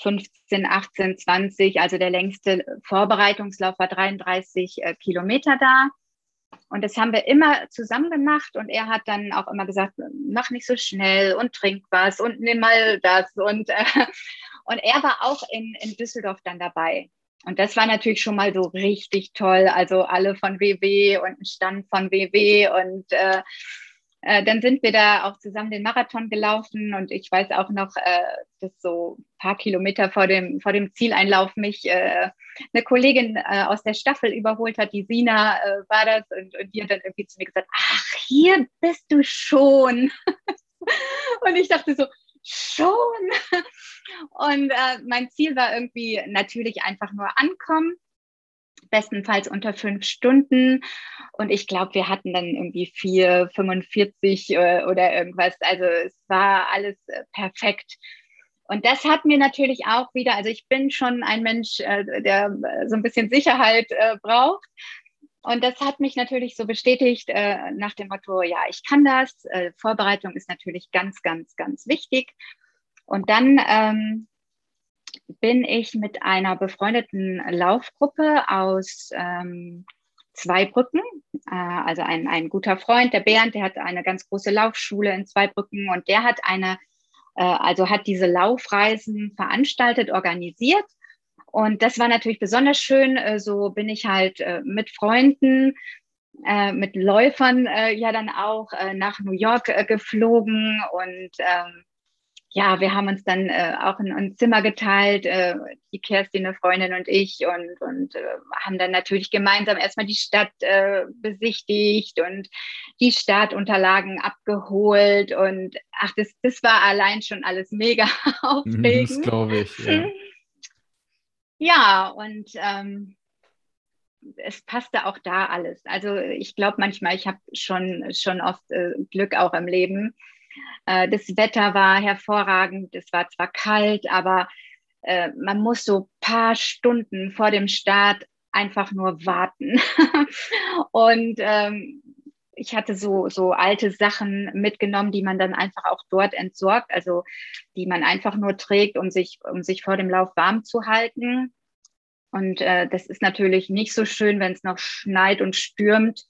15, 18, 20, also der längste Vorbereitungslauf war 33 äh, Kilometer da. Und das haben wir immer zusammen gemacht und er hat dann auch immer gesagt, mach nicht so schnell und trink was und nimm mal das. Und, äh, und er war auch in, in Düsseldorf dann dabei. Und das war natürlich schon mal so richtig toll. Also alle von WW und ein Stand von WW. Und äh, äh, dann sind wir da auch zusammen den Marathon gelaufen. Und ich weiß auch noch, äh, dass so ein paar Kilometer vor dem, vor dem Zieleinlauf mich äh, eine Kollegin äh, aus der Staffel überholt hat. Die Sina äh, war das. Und, und die hat dann irgendwie zu mir gesagt, ach, hier bist du schon. und ich dachte so, schon. Und äh, mein Ziel war irgendwie natürlich einfach nur ankommen, bestenfalls unter fünf Stunden. Und ich glaube, wir hatten dann irgendwie 4,45 äh, oder irgendwas. Also es war alles äh, perfekt. Und das hat mir natürlich auch wieder, also ich bin schon ein Mensch, äh, der so ein bisschen Sicherheit braucht. Und das hat mich natürlich so bestätigt äh, nach dem Motto, ja, ich kann das. Äh, Vorbereitung ist natürlich ganz, ganz, ganz wichtig. Und dann ähm, bin ich mit einer befreundeten Laufgruppe aus ähm, Zweibrücken, äh, also ein, ein guter Freund, der Bernd, der hat eine ganz große Laufschule in Zweibrücken und der hat eine, äh, also hat diese Laufreisen veranstaltet, organisiert und das war natürlich besonders schön. Äh, so bin ich halt äh, mit Freunden, äh, mit Läufern ja dann auch nach New York geflogen und ähm, ja, wir haben uns dann auch ein, ein Zimmer geteilt, die Kerstin, eine Freundin und ich und, und haben dann natürlich gemeinsam erstmal die Stadt besichtigt und die Startunterlagen abgeholt und ach, das, das war allein schon alles mega aufregend. Das glaube ich, ja. Ja, und ähm, es passte auch da alles. Also ich glaube manchmal, ich habe schon, schon oft äh, Glück auch im Leben. Äh, das Wetter war hervorragend, es war zwar kalt, aber äh, man muss so paar Stunden vor dem Start einfach nur warten. und ähm, ich hatte so, so alte Sachen mitgenommen, die man dann einfach auch dort entsorgt, also die man einfach nur trägt, um sich, um sich vor dem Lauf warm zu halten. Und äh, das ist natürlich nicht so schön, wenn es noch schneit und stürmt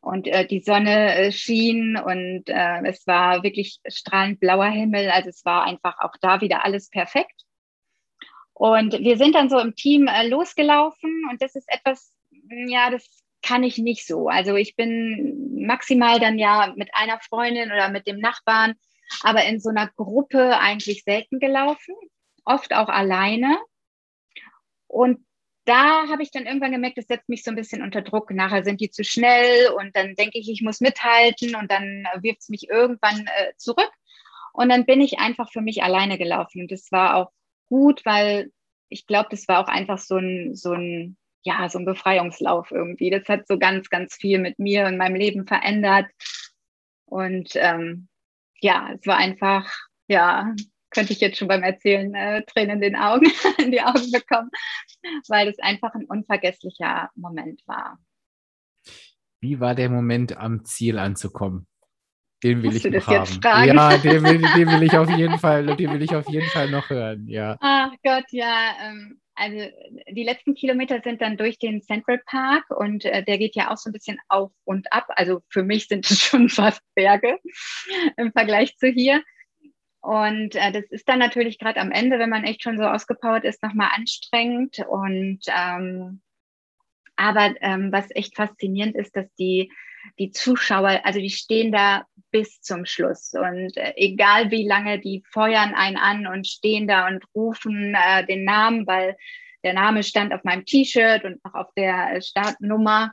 und äh, die Sonne äh, schien und äh, es war wirklich strahlend blauer Himmel. Also es war einfach auch da wieder alles perfekt. Und wir sind dann so im Team äh, losgelaufen und das ist etwas, ja, das kann ich nicht so. Also ich bin maximal dann ja mit einer Freundin oder mit dem Nachbarn, aber in so einer Gruppe eigentlich selten gelaufen, oft auch alleine. Und da habe ich dann irgendwann gemerkt, das setzt mich so ein bisschen unter Druck. Nachher sind die zu schnell und dann denke ich, ich muss mithalten und dann wirft es mich irgendwann äh, zurück. Und dann bin ich einfach für mich alleine gelaufen. Und das war auch gut, weil ich glaube, das war auch einfach so ein, so ein, ja, so ein Befreiungslauf irgendwie. Das hat so ganz, ganz viel mit mir und meinem Leben verändert. Und ähm, ja, es war einfach, ja, könnte ich jetzt schon beim Erzählen äh, Tränen in den Augen, in die Augen bekommen, weil es einfach ein unvergesslicher Moment war. Wie war der Moment, am Ziel anzukommen? Den will Musst ich noch haben. Ja, den will, den will, ich auf jeden Fall, den will ich auf jeden Fall noch hören. Ja. Ach Gott, ja. Ähm, also die letzten Kilometer sind dann durch den Central Park und äh, der geht ja auch so ein bisschen auf und ab. Also für mich sind es schon fast Berge im Vergleich zu hier. Und äh, das ist dann natürlich gerade am Ende, wenn man echt schon so ausgepowert ist, nochmal anstrengend. Und ähm, aber ähm, was echt faszinierend ist, dass die, die Zuschauer, also die stehen da bis zum Schluss. Und äh, egal wie lange, die feuern einen an und stehen da und rufen äh, den Namen, weil der Name stand auf meinem T-Shirt und noch auf der Startnummer.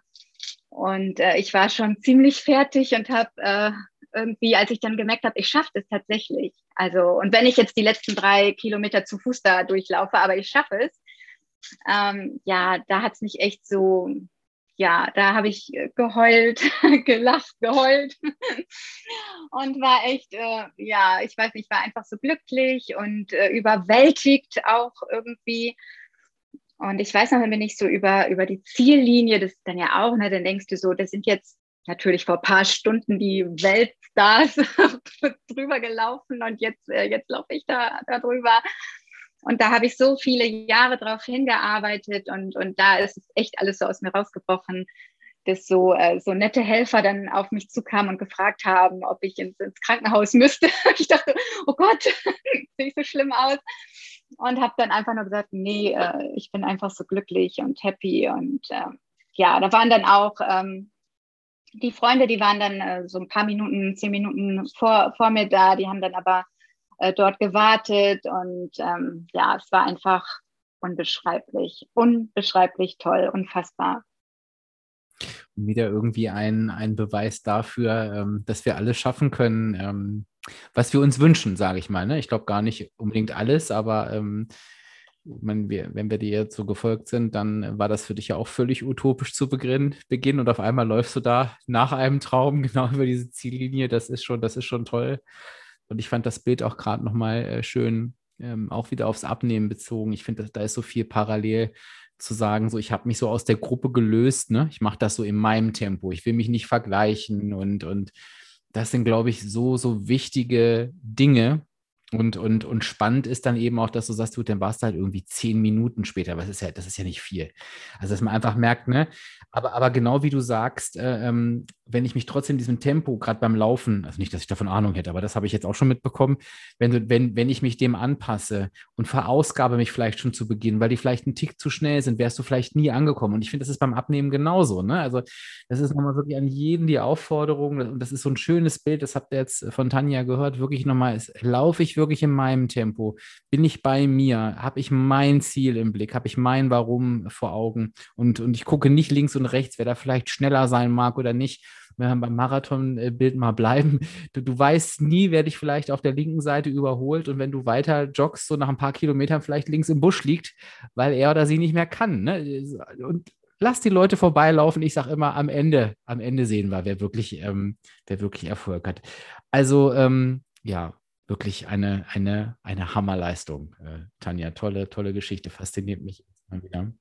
Und äh, ich war schon ziemlich fertig und habe äh, irgendwie, als ich dann gemerkt habe, ich schaffe das tatsächlich. Also, und wenn ich jetzt die letzten drei Kilometer zu Fuß da durchlaufe, aber ich schaffe es, ähm, ja, da hat es mich echt so, ja, da habe ich geheult, gelacht, geheult und war echt, äh, ja, ich weiß nicht, war einfach so glücklich und äh, überwältigt auch irgendwie. Und ich weiß noch, dann bin ich so über, über die Ziellinie, das ist dann ja auch, ne, dann denkst du so, das sind jetzt natürlich vor ein paar Stunden die Weltstars drüber gelaufen und jetzt, äh, jetzt laufe ich da, da drüber. Und da habe ich so viele Jahre drauf hingearbeitet und, und da ist echt alles so aus mir rausgebrochen, dass so, äh, so nette Helfer dann auf mich zukamen und gefragt haben, ob ich ins, ins Krankenhaus müsste. ich dachte, oh Gott, sehe ich so schlimm aus. Und habe dann einfach nur gesagt, nee, äh, ich bin einfach so glücklich und happy. Und äh, ja, da waren dann auch ähm, die Freunde, die waren dann äh, so ein paar Minuten, zehn Minuten vor, vor mir da, die haben dann aber äh, dort gewartet und ähm, ja, es war einfach unbeschreiblich, unbeschreiblich toll, unfassbar. Wieder irgendwie ein, ein Beweis dafür, ähm, dass wir alles schaffen können, ähm, was wir uns wünschen, sage ich mal. Ne? Ich glaube gar nicht unbedingt alles, aber ähm, meine, wir, wenn wir dir jetzt so gefolgt sind, dann war das für dich ja auch völlig utopisch zu Beginn, Beginn und auf einmal läufst du da nach einem Traum genau über diese Ziellinie. Das ist schon, das ist schon toll. Und ich fand das Bild auch gerade nochmal äh, schön, ähm, auch wieder aufs Abnehmen bezogen. Ich finde, da ist so viel parallel zu sagen, so ich habe mich so aus der Gruppe gelöst, ne? Ich mache das so in meinem Tempo. Ich will mich nicht vergleichen und, und das sind, glaube ich, so, so wichtige Dinge, und, und, und spannend ist dann eben auch, dass du sagst, du, dann warst du halt irgendwie zehn Minuten später, aber das ist ja, das ist ja nicht viel. Also, dass man einfach merkt, ne, aber, aber genau wie du sagst, äh, ähm, wenn ich mich trotzdem diesem Tempo, gerade beim Laufen, also nicht, dass ich davon Ahnung hätte, aber das habe ich jetzt auch schon mitbekommen, wenn, wenn, wenn ich mich dem anpasse und verausgabe mich vielleicht schon zu Beginn, weil die vielleicht einen Tick zu schnell sind, wärst du vielleicht nie angekommen. Und ich finde, das ist beim Abnehmen genauso. Ne? Also das ist nochmal wirklich an jeden die Aufforderung, und das ist so ein schönes Bild, das habt ihr jetzt von Tanja gehört, wirklich nochmal, laufe ich wirklich in meinem Tempo, bin ich bei mir, habe ich mein Ziel im Blick, habe ich mein Warum vor Augen und, und ich gucke nicht links und rechts, wer da vielleicht schneller sein mag oder nicht wenn wir beim Marathonbild mal bleiben, du, du weißt nie, wer dich vielleicht auf der linken Seite überholt und wenn du weiter joggst, so nach ein paar Kilometern vielleicht links im Busch liegt, weil er oder sie nicht mehr kann. Ne? Und lass die Leute vorbeilaufen. Ich sage immer, am Ende, am Ende sehen wir, wer wirklich, ähm, wer wirklich Erfolg hat. Also ähm, ja, wirklich eine, eine, eine Hammerleistung, äh, Tanja. Tolle, tolle Geschichte, fasziniert mich immer wieder.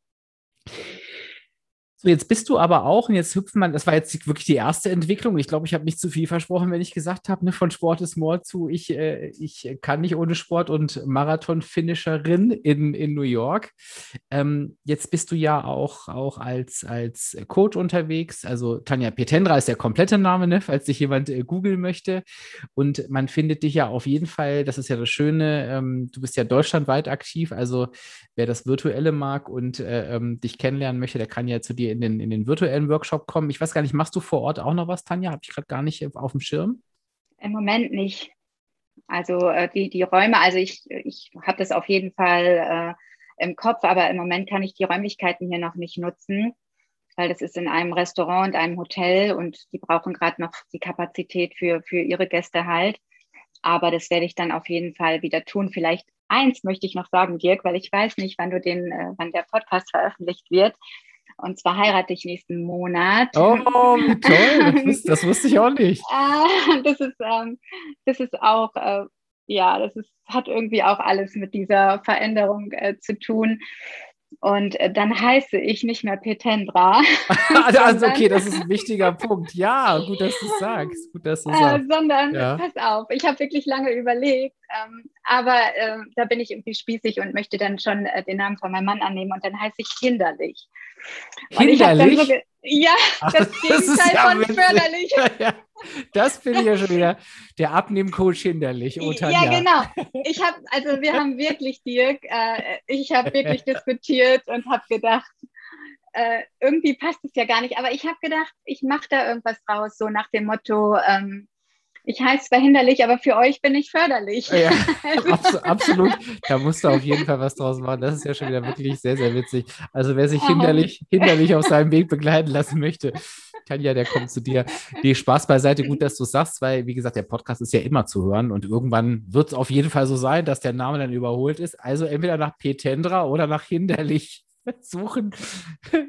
So, jetzt bist du aber auch, und jetzt hüpfen man, das war jetzt wirklich die erste Entwicklung. Ich glaube, ich habe nicht zu viel versprochen, wenn ich gesagt habe, ne, von Sport ist Mord zu, ich, äh, ich kann nicht ohne Sport und Marathon-Finisherin in, in New York. Ähm, jetzt bist du ja auch, auch als, als Coach unterwegs. Also Tanja Petendra ist der komplette Name, ne, falls sich jemand äh, googeln möchte. Und man findet dich ja auf jeden Fall, das ist ja das Schöne, ähm, du bist ja deutschlandweit aktiv. Also wer das Virtuelle mag und äh, ähm, dich kennenlernen möchte, der kann ja zu dir in den, in den virtuellen Workshop kommen. Ich weiß gar nicht, machst du vor Ort auch noch was, Tanja? Habe ich gerade gar nicht auf dem Schirm? Im Moment nicht. Also äh, die, die Räume, also ich, ich habe das auf jeden Fall äh, im Kopf, aber im Moment kann ich die Räumlichkeiten hier noch nicht nutzen, weil das ist in einem Restaurant und einem Hotel und die brauchen gerade noch die Kapazität für, für ihre Gäste halt. Aber das werde ich dann auf jeden Fall wieder tun. Vielleicht eins möchte ich noch sagen, Dirk, weil ich weiß nicht, wann du den, äh, wann der Podcast veröffentlicht wird. Und zwar heirate ich nächsten Monat. Oh, wie toll. Das, wusste, das wusste ich auch nicht. Äh, das, ist, ähm, das ist auch, äh, ja, das ist, hat irgendwie auch alles mit dieser Veränderung äh, zu tun. Und äh, dann heiße ich nicht mehr Petendra. also, okay, das ist ein wichtiger Punkt. Ja, gut, dass du sagst. Gut, dass du äh, sagst. sondern, ja. pass auf, ich habe wirklich lange überlegt, ähm, aber äh, da bin ich irgendwie spießig und möchte dann schon den Namen von meinem Mann annehmen und dann heiße ich Hinderlich. Hinderlich? So ja, Ach, das, das Gegenteil ja von förderlich. Ja, das finde ich ja schon wieder der Abnehmcoach hinderlich. Oh, ja, genau. Ich habe, also wir haben wirklich, Dirk, äh, ich habe wirklich diskutiert und habe gedacht, äh, irgendwie passt es ja gar nicht. Aber ich habe gedacht, ich mache da irgendwas draus, so nach dem Motto, ähm, ich heiße zwar hinderlich, aber für euch bin ich förderlich. Ja, abs absolut. Da musst du auf jeden Fall was draus machen. Das ist ja schon wieder wirklich sehr, sehr witzig. Also wer sich hinderlich, hinderlich auf seinem Weg begleiten lassen möchte, Tanja, der kommt zu dir. Nee, Spaß beiseite. Gut, dass du es sagst, weil, wie gesagt, der Podcast ist ja immer zu hören und irgendwann wird es auf jeden Fall so sein, dass der Name dann überholt ist. Also entweder nach Petendra oder nach hinderlich suchen.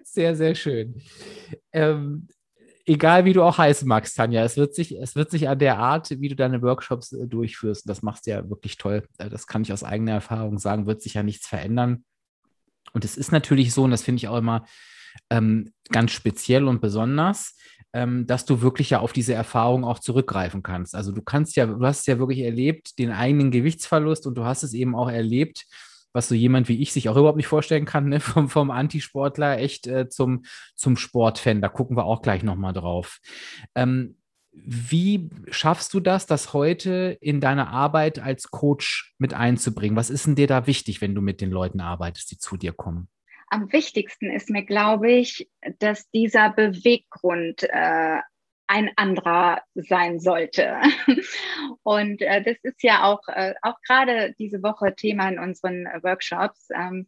Sehr, sehr schön. Ähm, egal wie du auch heißen magst, Tanja, es wird sich, es wird sich an der Art, wie du deine Workshops äh, durchführst, das machst du ja wirklich toll. Äh, das kann ich aus eigener Erfahrung sagen, wird sich ja nichts verändern. Und es ist natürlich so, und das finde ich auch immer ähm, ganz speziell und besonders, ähm, dass du wirklich ja auf diese Erfahrung auch zurückgreifen kannst. Also du kannst ja, du hast es ja wirklich erlebt, den eigenen Gewichtsverlust und du hast es eben auch erlebt, was so jemand wie ich sich auch überhaupt nicht vorstellen kann, ne? vom, vom Antisportler echt äh, zum, zum Sportfan. Da gucken wir auch gleich nochmal drauf. Ähm, wie schaffst du das, das heute in deine Arbeit als Coach mit einzubringen? Was ist denn dir da wichtig, wenn du mit den Leuten arbeitest, die zu dir kommen? Am wichtigsten ist mir, glaube ich, dass dieser Beweggrund äh, ein anderer sein sollte. Und äh, das ist ja auch, äh, auch gerade diese Woche Thema in unseren Workshops. Ähm,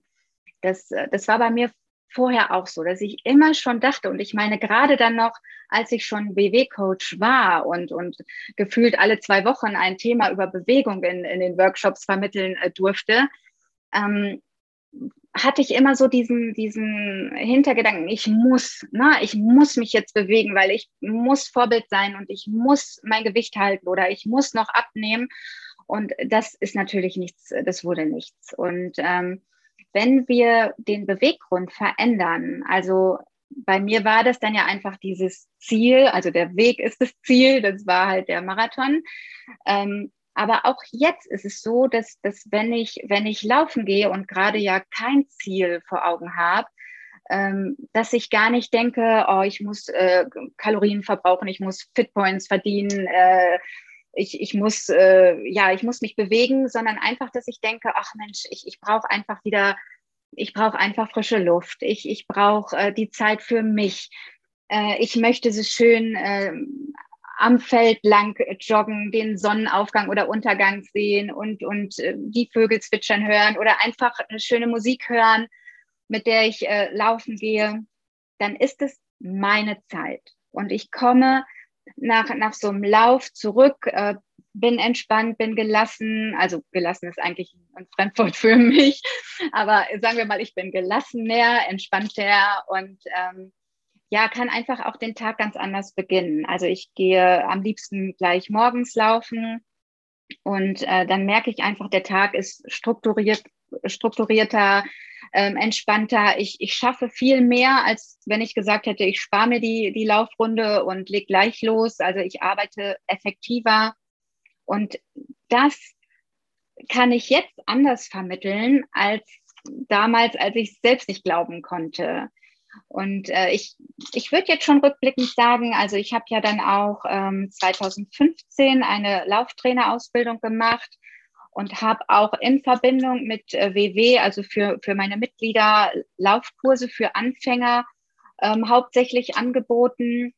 das, äh, das war bei mir vorher auch so, dass ich immer schon dachte, und ich meine, gerade dann noch, als ich schon BW-Coach war und, und gefühlt alle zwei Wochen ein Thema über Bewegung in, in den Workshops vermitteln äh, durfte, ähm, hatte ich immer so diesen, diesen Hintergedanken, ich muss, ne, ich muss mich jetzt bewegen, weil ich muss Vorbild sein und ich muss mein Gewicht halten oder ich muss noch abnehmen. Und das ist natürlich nichts, das wurde nichts. Und ähm, wenn wir den Beweggrund verändern, also bei mir war das dann ja einfach dieses Ziel, also der Weg ist das Ziel, das war halt der Marathon. Ähm, aber auch jetzt ist es so, dass, dass wenn ich, wenn ich laufen gehe und gerade ja kein Ziel vor Augen habe, ähm, dass ich gar nicht denke, oh, ich muss äh, Kalorien verbrauchen, ich muss Fitpoints verdienen, äh, ich, ich muss, äh, ja, ich muss mich bewegen, sondern einfach, dass ich denke, ach Mensch, ich, ich brauche einfach wieder, ich brauche einfach frische Luft, ich, ich brauche äh, die Zeit für mich. Äh, ich möchte so schön äh, am Feld lang joggen, den Sonnenaufgang oder Untergang sehen und, und äh, die Vögel zwitschern hören oder einfach eine schöne Musik hören, mit der ich äh, laufen gehe, dann ist es meine Zeit. Und ich komme nach, nach so einem Lauf zurück, äh, bin entspannt, bin gelassen. Also gelassen ist eigentlich ein Fremdwort für mich. Aber sagen wir mal, ich bin gelassener, entspannter und ähm, ja, kann einfach auch den Tag ganz anders beginnen. Also ich gehe am liebsten gleich morgens laufen und äh, dann merke ich einfach, der Tag ist strukturiert, strukturierter, ähm, entspannter. Ich, ich schaffe viel mehr, als wenn ich gesagt hätte, ich spare mir die, die Laufrunde und leg gleich los. Also ich arbeite effektiver. Und das kann ich jetzt anders vermitteln als damals, als ich es selbst nicht glauben konnte. Und äh, ich, ich würde jetzt schon rückblickend sagen, also ich habe ja dann auch ähm, 2015 eine Lauftrainerausbildung gemacht und habe auch in Verbindung mit äh, WW, also für, für meine Mitglieder, Laufkurse für Anfänger ähm, hauptsächlich angeboten.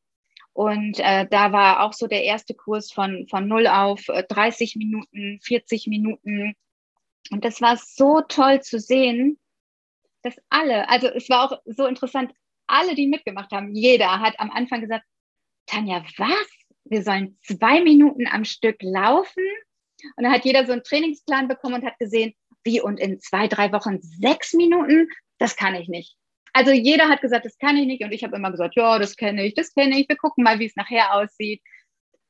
Und äh, da war auch so der erste Kurs von, von 0 auf äh, 30 Minuten, 40 Minuten. Und das war so toll zu sehen, dass alle, also es war auch so interessant, alle, die mitgemacht haben, jeder hat am Anfang gesagt, Tanja, was? Wir sollen zwei Minuten am Stück laufen? Und dann hat jeder so einen Trainingsplan bekommen und hat gesehen, wie und in zwei, drei Wochen sechs Minuten, das kann ich nicht. Also jeder hat gesagt, das kann ich nicht. Und ich habe immer gesagt, ja, das kenne ich, das kenne ich. Wir gucken mal, wie es nachher aussieht.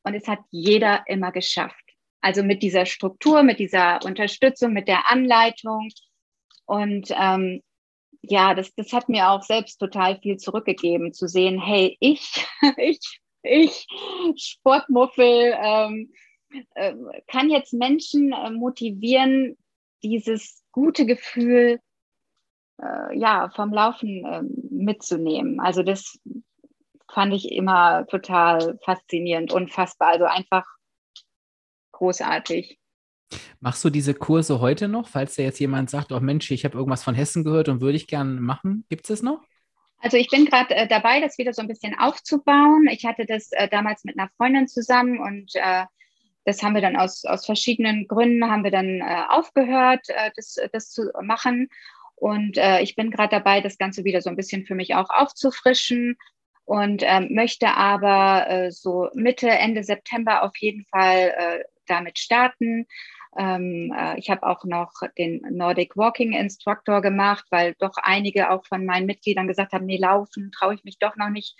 Und es hat jeder immer geschafft. Also mit dieser Struktur, mit dieser Unterstützung, mit der Anleitung. Und ähm, ja, das, das hat mir auch selbst total viel zurückgegeben, zu sehen, hey, ich, ich, ich, Sportmuffel, ähm, äh, kann jetzt Menschen äh, motivieren, dieses gute Gefühl äh, ja, vom Laufen äh, mitzunehmen. Also das fand ich immer total faszinierend, unfassbar, also einfach großartig. Machst du diese Kurse heute noch, falls da jetzt jemand sagt, oh Mensch, ich habe irgendwas von Hessen gehört und würde ich gerne machen? Gibt es es noch? Also ich bin gerade äh, dabei, das wieder so ein bisschen aufzubauen. Ich hatte das äh, damals mit einer Freundin zusammen und äh, das haben wir dann aus, aus verschiedenen Gründen haben wir dann äh, aufgehört, äh, das, das zu machen. Und äh, ich bin gerade dabei, das Ganze wieder so ein bisschen für mich auch aufzufrischen und ähm, möchte aber so Mitte, Ende September auf jeden Fall damit starten ähm, äh, ich habe auch noch den Nordic Walking Instructor gemacht, weil doch einige auch von meinen Mitgliedern gesagt haben, nee, laufen traue ich mich doch noch nicht.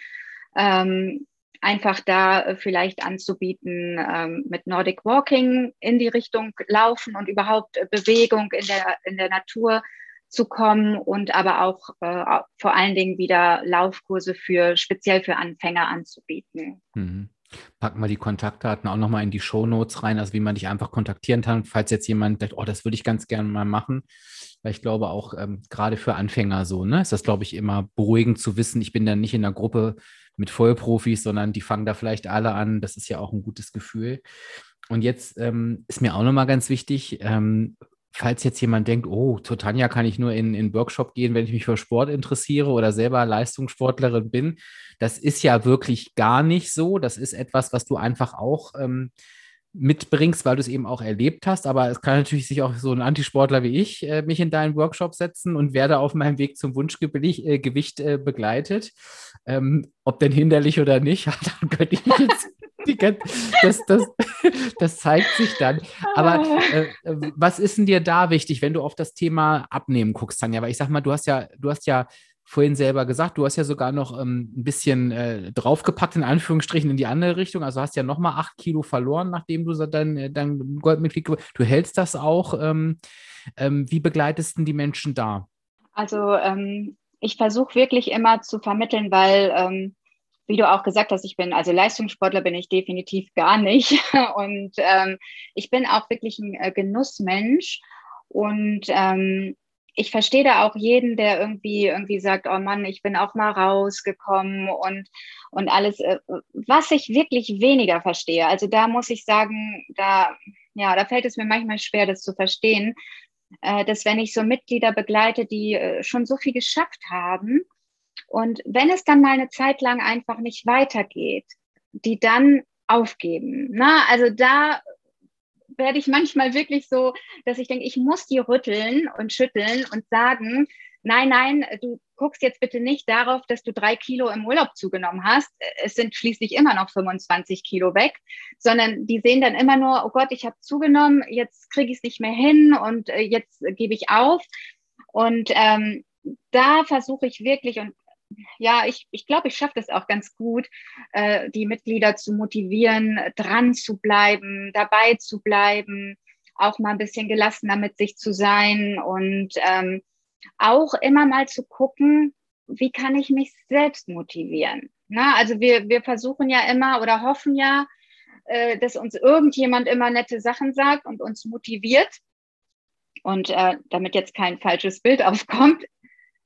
Ähm, einfach da äh, vielleicht anzubieten, ähm, mit Nordic Walking in die Richtung laufen und überhaupt äh, Bewegung in der, in der Natur zu kommen und aber auch äh, vor allen Dingen wieder Laufkurse für speziell für Anfänger anzubieten. Mhm. Packen wir die Kontaktdaten auch nochmal in die Show Notes rein, also wie man dich einfach kontaktieren kann, falls jetzt jemand denkt, oh, das würde ich ganz gerne mal machen. Weil ich glaube auch, ähm, gerade für Anfänger so, ne, ist das, glaube ich, immer beruhigend zu wissen, ich bin dann nicht in der Gruppe mit Vollprofis, sondern die fangen da vielleicht alle an. Das ist ja auch ein gutes Gefühl. Und jetzt ähm, ist mir auch nochmal ganz wichtig, ähm, falls jetzt jemand denkt, oh, zu Tanja kann ich nur in in Workshop gehen, wenn ich mich für Sport interessiere oder selber Leistungssportlerin bin. Das ist ja wirklich gar nicht so. Das ist etwas, was du einfach auch ähm, mitbringst, weil du es eben auch erlebt hast. Aber es kann natürlich sich auch so ein Antisportler wie ich äh, mich in deinen Workshop setzen und werde auf meinem Weg zum Wunschgewicht äh, begleitet. Ähm, ob denn hinderlich oder nicht, dann könnte ich mich jetzt das, das, das zeigt sich dann. Aber äh, äh, was ist denn dir da wichtig, wenn du auf das Thema Abnehmen guckst, Tanja? Weil ich sag mal, du hast ja, du hast ja vorhin selber gesagt, du hast ja sogar noch ähm, ein bisschen äh, draufgepackt, in Anführungsstrichen, in die andere Richtung. Also hast ja nochmal acht Kilo verloren, nachdem du dein, äh, dein Goldmitglied Du hältst das auch. Ähm, ähm, wie begleitest du die Menschen da? Also ähm, ich versuche wirklich immer zu vermitteln, weil ähm, wie du auch gesagt hast, ich bin, also Leistungssportler bin ich definitiv gar nicht. Und ähm, ich bin auch wirklich ein äh, Genussmensch. Und ähm, ich verstehe da auch jeden, der irgendwie irgendwie sagt, oh Mann, ich bin auch mal rausgekommen und und alles, äh, was ich wirklich weniger verstehe. Also da muss ich sagen, da ja, da fällt es mir manchmal schwer, das zu verstehen, äh, dass wenn ich so Mitglieder begleite, die äh, schon so viel geschafft haben und wenn es dann mal eine Zeit lang einfach nicht weitergeht, die dann aufgeben. Na, also da werde ich manchmal wirklich so, dass ich denke, ich muss die rütteln und schütteln und sagen, nein, nein, du guckst jetzt bitte nicht darauf, dass du drei Kilo im Urlaub zugenommen hast. Es sind schließlich immer noch 25 Kilo weg, sondern die sehen dann immer nur, oh Gott, ich habe zugenommen, jetzt kriege ich es nicht mehr hin und äh, jetzt gebe ich auf. Und ähm, da versuche ich wirklich und ja, ich, ich glaube, ich schaffe das auch ganz gut, äh, die Mitglieder zu motivieren, dran zu bleiben, dabei zu bleiben, auch mal ein bisschen gelassener mit sich zu sein und ähm, auch immer mal zu gucken, wie kann ich mich selbst motivieren. Na, also wir, wir versuchen ja immer oder hoffen ja, äh, dass uns irgendjemand immer nette Sachen sagt und uns motiviert. Und äh, damit jetzt kein falsches Bild aufkommt,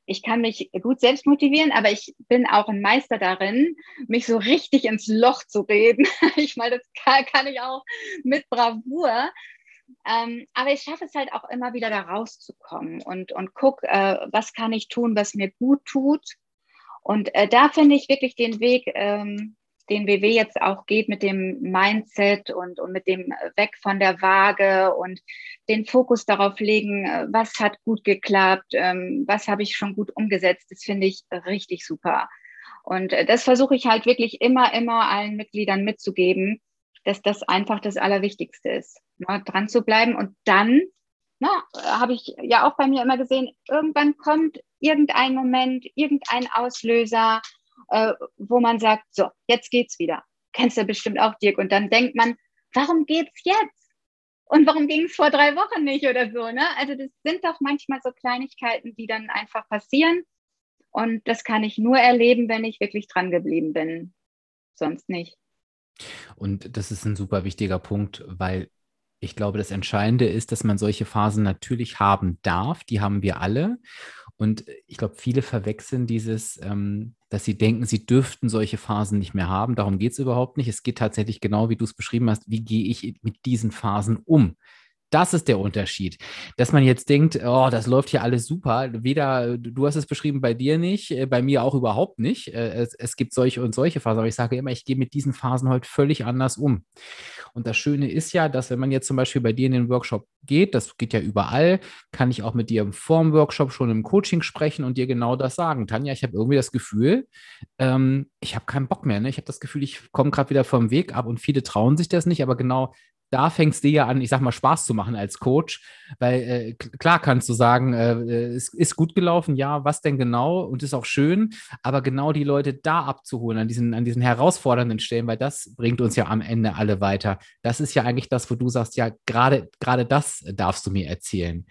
ich kann mich gut selbst motivieren, aber ich bin auch ein Meister darin, mich so richtig ins Loch zu reden. ich meine, das kann, kann ich auch mit Bravour. Ähm, aber ich schaffe es halt auch immer wieder da rauszukommen und, und guck, äh, was kann ich tun, was mir gut tut. Und äh, da finde ich wirklich den Weg, ähm, den WW jetzt auch geht mit dem Mindset und, und mit dem Weg von der Waage und den Fokus darauf legen, äh, was hat gut geklappt, ähm, was habe ich schon gut umgesetzt, das finde ich richtig super. Und äh, das versuche ich halt wirklich immer, immer allen Mitgliedern mitzugeben, dass das einfach das Allerwichtigste ist, ne, dran zu bleiben. Und dann, na, habe ich ja auch bei mir immer gesehen, irgendwann kommt irgendein Moment, irgendein Auslöser, äh, wo man sagt, so, jetzt geht's wieder. Kennst du bestimmt auch, Dirk. Und dann denkt man, warum geht's jetzt? Und warum ging es vor drei Wochen nicht oder so? Ne? Also das sind doch manchmal so Kleinigkeiten, die dann einfach passieren. Und das kann ich nur erleben, wenn ich wirklich dran geblieben bin. Sonst nicht. Und das ist ein super wichtiger Punkt, weil ich glaube, das Entscheidende ist, dass man solche Phasen natürlich haben darf. Die haben wir alle. Und ich glaube, viele verwechseln dieses, ähm, dass sie denken, sie dürften solche Phasen nicht mehr haben. Darum geht es überhaupt nicht. Es geht tatsächlich genau, wie du es beschrieben hast, wie gehe ich mit diesen Phasen um? Das ist der Unterschied. Dass man jetzt denkt, oh, das läuft hier alles super. Weder, du hast es beschrieben, bei dir nicht, äh, bei mir auch überhaupt nicht. Äh, es, es gibt solche und solche Phasen, aber ich sage immer, ich gehe mit diesen Phasen heute völlig anders um. Und das Schöne ist ja, dass wenn man jetzt zum Beispiel bei dir in den Workshop geht, das geht ja überall, kann ich auch mit dir vorm Workshop schon im Coaching sprechen und dir genau das sagen. Tanja, ich habe irgendwie das Gefühl, ähm, ich habe keinen Bock mehr. Ne? Ich habe das Gefühl, ich komme gerade wieder vom Weg ab und viele trauen sich das nicht, aber genau da fängst du ja an, ich sag mal, Spaß zu machen als Coach, weil äh, klar kannst du sagen, äh, es ist gut gelaufen, ja, was denn genau und ist auch schön, aber genau die Leute da abzuholen, an diesen, an diesen herausfordernden Stellen, weil das bringt uns ja am Ende alle weiter. Das ist ja eigentlich das, wo du sagst, ja, gerade, gerade das darfst du mir erzählen.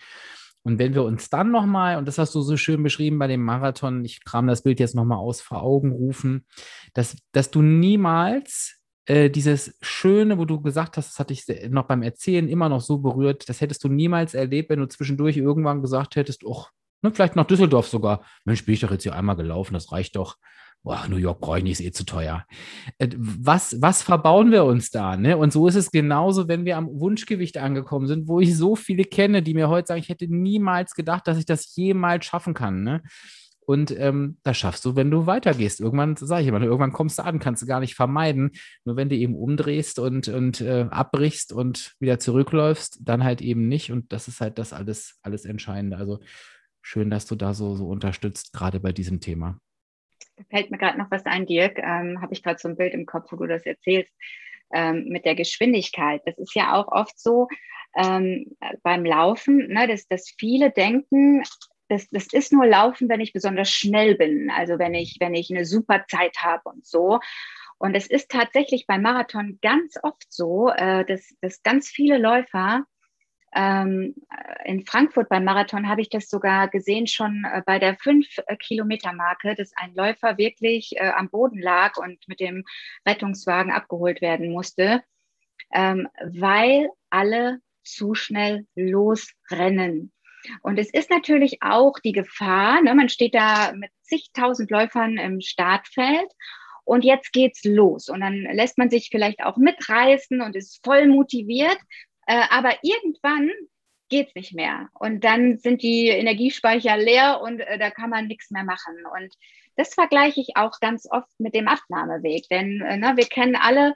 Und wenn wir uns dann nochmal, und das hast du so schön beschrieben bei dem Marathon, ich kram das Bild jetzt nochmal aus vor Augen rufen, dass, dass du niemals äh, dieses Schöne, wo du gesagt hast, das hatte ich noch beim Erzählen immer noch so berührt, das hättest du niemals erlebt, wenn du zwischendurch irgendwann gesagt hättest, oh, ne, vielleicht nach Düsseldorf sogar. Mensch, bin ich doch jetzt hier einmal gelaufen, das reicht doch. Boah, New York brauche ich nicht, ist eh zu teuer. Äh, was, was verbauen wir uns da? Ne? Und so ist es genauso, wenn wir am Wunschgewicht angekommen sind, wo ich so viele kenne, die mir heute sagen, ich hätte niemals gedacht, dass ich das jemals schaffen kann. Ne? Und ähm, das schaffst du, wenn du weitergehst. Irgendwann, sage ich immer, irgendwann kommst du an, kannst du gar nicht vermeiden. Nur wenn du eben umdrehst und, und äh, abbrichst und wieder zurückläufst, dann halt eben nicht. Und das ist halt das alles, alles Entscheidende. Also schön, dass du da so, so unterstützt, gerade bei diesem Thema. Da fällt mir gerade noch was ein, Dirk. Ähm, Habe ich gerade so ein Bild im Kopf, wo du das erzählst, ähm, mit der Geschwindigkeit. Das ist ja auch oft so ähm, beim Laufen, ne, dass, dass viele denken, das, das ist nur Laufen, wenn ich besonders schnell bin, also wenn ich, wenn ich eine super Zeit habe und so. Und es ist tatsächlich beim Marathon ganz oft so, äh, dass, dass ganz viele Läufer ähm, in Frankfurt beim Marathon habe ich das sogar gesehen, schon äh, bei der 5-Kilometer-Marke, dass ein Läufer wirklich äh, am Boden lag und mit dem Rettungswagen abgeholt werden musste, ähm, weil alle zu schnell losrennen. Und es ist natürlich auch die Gefahr, ne, man steht da mit zigtausend Läufern im Startfeld und jetzt geht's los. Und dann lässt man sich vielleicht auch mitreißen und ist voll motiviert. Äh, aber irgendwann geht's nicht mehr. Und dann sind die Energiespeicher leer und äh, da kann man nichts mehr machen. Und das vergleiche ich auch ganz oft mit dem Abnahmeweg. Denn äh, ne, wir kennen alle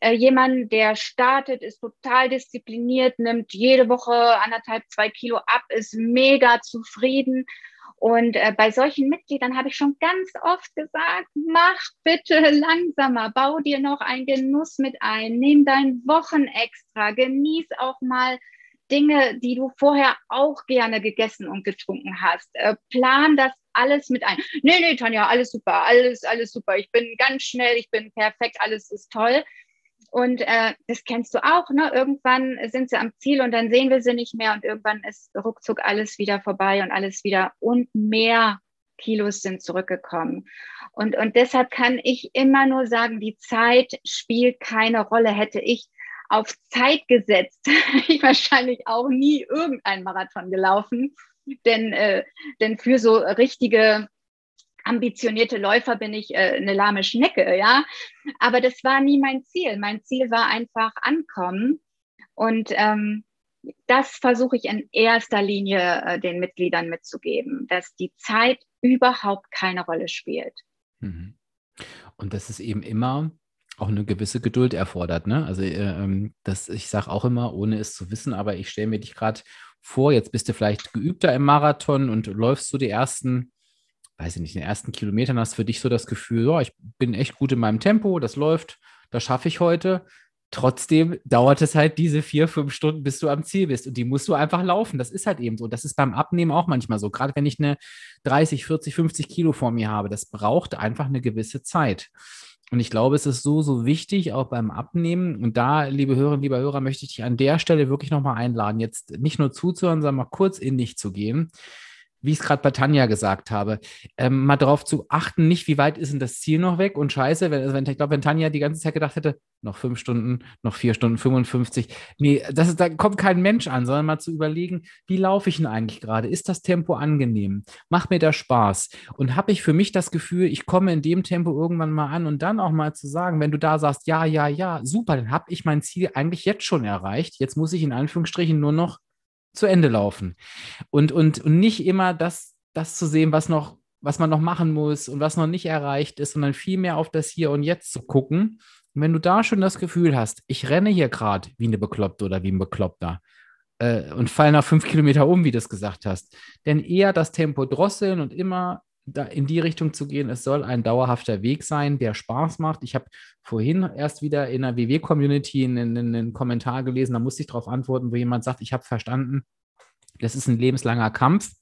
äh, jemand, der startet, ist total diszipliniert, nimmt jede Woche anderthalb, zwei Kilo ab, ist mega zufrieden. Und äh, bei solchen Mitgliedern habe ich schon ganz oft gesagt, mach bitte langsamer, bau dir noch einen Genuss mit ein, nimm dein Wochen extra, genieß auch mal Dinge, die du vorher auch gerne gegessen und getrunken hast. Äh, plan das alles mit ein. Nee, nee, Tanja, alles super, alles, alles super. Ich bin ganz schnell, ich bin perfekt, alles ist toll. Und äh, das kennst du auch, ne? Irgendwann sind sie am Ziel und dann sehen wir sie nicht mehr und irgendwann ist ruckzuck alles wieder vorbei und alles wieder und mehr Kilos sind zurückgekommen. Und, und deshalb kann ich immer nur sagen, die Zeit spielt keine Rolle. Hätte ich auf Zeit gesetzt, ich wahrscheinlich auch nie irgendein Marathon gelaufen. Denn, äh, denn für so richtige ambitionierte Läufer bin ich äh, eine lahme Schnecke, ja. Aber das war nie mein Ziel. Mein Ziel war einfach ankommen. Und ähm, das versuche ich in erster Linie äh, den Mitgliedern mitzugeben, dass die Zeit überhaupt keine Rolle spielt. Mhm. Und das ist eben immer auch eine gewisse Geduld erfordert. Ne? Also äh, ähm, das, ich sage auch immer, ohne es zu wissen, aber ich stelle mir dich gerade vor, jetzt bist du vielleicht geübter im Marathon und läufst so die ersten weiß ich nicht, in den ersten Kilometern hast du für dich so das Gefühl, ja, ich bin echt gut in meinem Tempo, das läuft, das schaffe ich heute. Trotzdem dauert es halt diese vier, fünf Stunden, bis du am Ziel bist. Und die musst du einfach laufen. Das ist halt eben so. Das ist beim Abnehmen auch manchmal so. Gerade wenn ich eine 30, 40, 50 Kilo vor mir habe, das braucht einfach eine gewisse Zeit. Und ich glaube, es ist so, so wichtig, auch beim Abnehmen. Und da, liebe Hörerinnen, lieber Hörer, möchte ich dich an der Stelle wirklich nochmal einladen, jetzt nicht nur zuzuhören, sondern mal kurz in dich zu gehen wie ich es gerade bei Tanja gesagt habe, ähm, mal darauf zu achten, nicht wie weit ist denn das Ziel noch weg und scheiße, wenn, also wenn ich glaube, wenn Tanja die ganze Zeit gedacht hätte, noch fünf Stunden, noch vier Stunden, 55, nee, das ist, da kommt kein Mensch an, sondern mal zu überlegen, wie laufe ich denn eigentlich gerade? Ist das Tempo angenehm? Macht mir das Spaß? Und habe ich für mich das Gefühl, ich komme in dem Tempo irgendwann mal an und dann auch mal zu sagen, wenn du da sagst, ja, ja, ja, super, dann habe ich mein Ziel eigentlich jetzt schon erreicht. Jetzt muss ich in Anführungsstrichen nur noch zu Ende laufen. Und, und, und nicht immer das, das zu sehen, was noch, was man noch machen muss und was noch nicht erreicht ist, sondern vielmehr auf das Hier und Jetzt zu gucken. Und wenn du da schon das Gefühl hast, ich renne hier gerade wie eine Bekloppte oder wie ein Bekloppter äh, und fall nach fünf Kilometer um, wie du es gesagt hast, denn eher das Tempo drosseln und immer da in die Richtung zu gehen. Es soll ein dauerhafter Weg sein, der Spaß macht. Ich habe vorhin erst wieder in der WW-Community einen, einen Kommentar gelesen, da musste ich darauf antworten, wo jemand sagt, ich habe verstanden, das ist ein lebenslanger Kampf.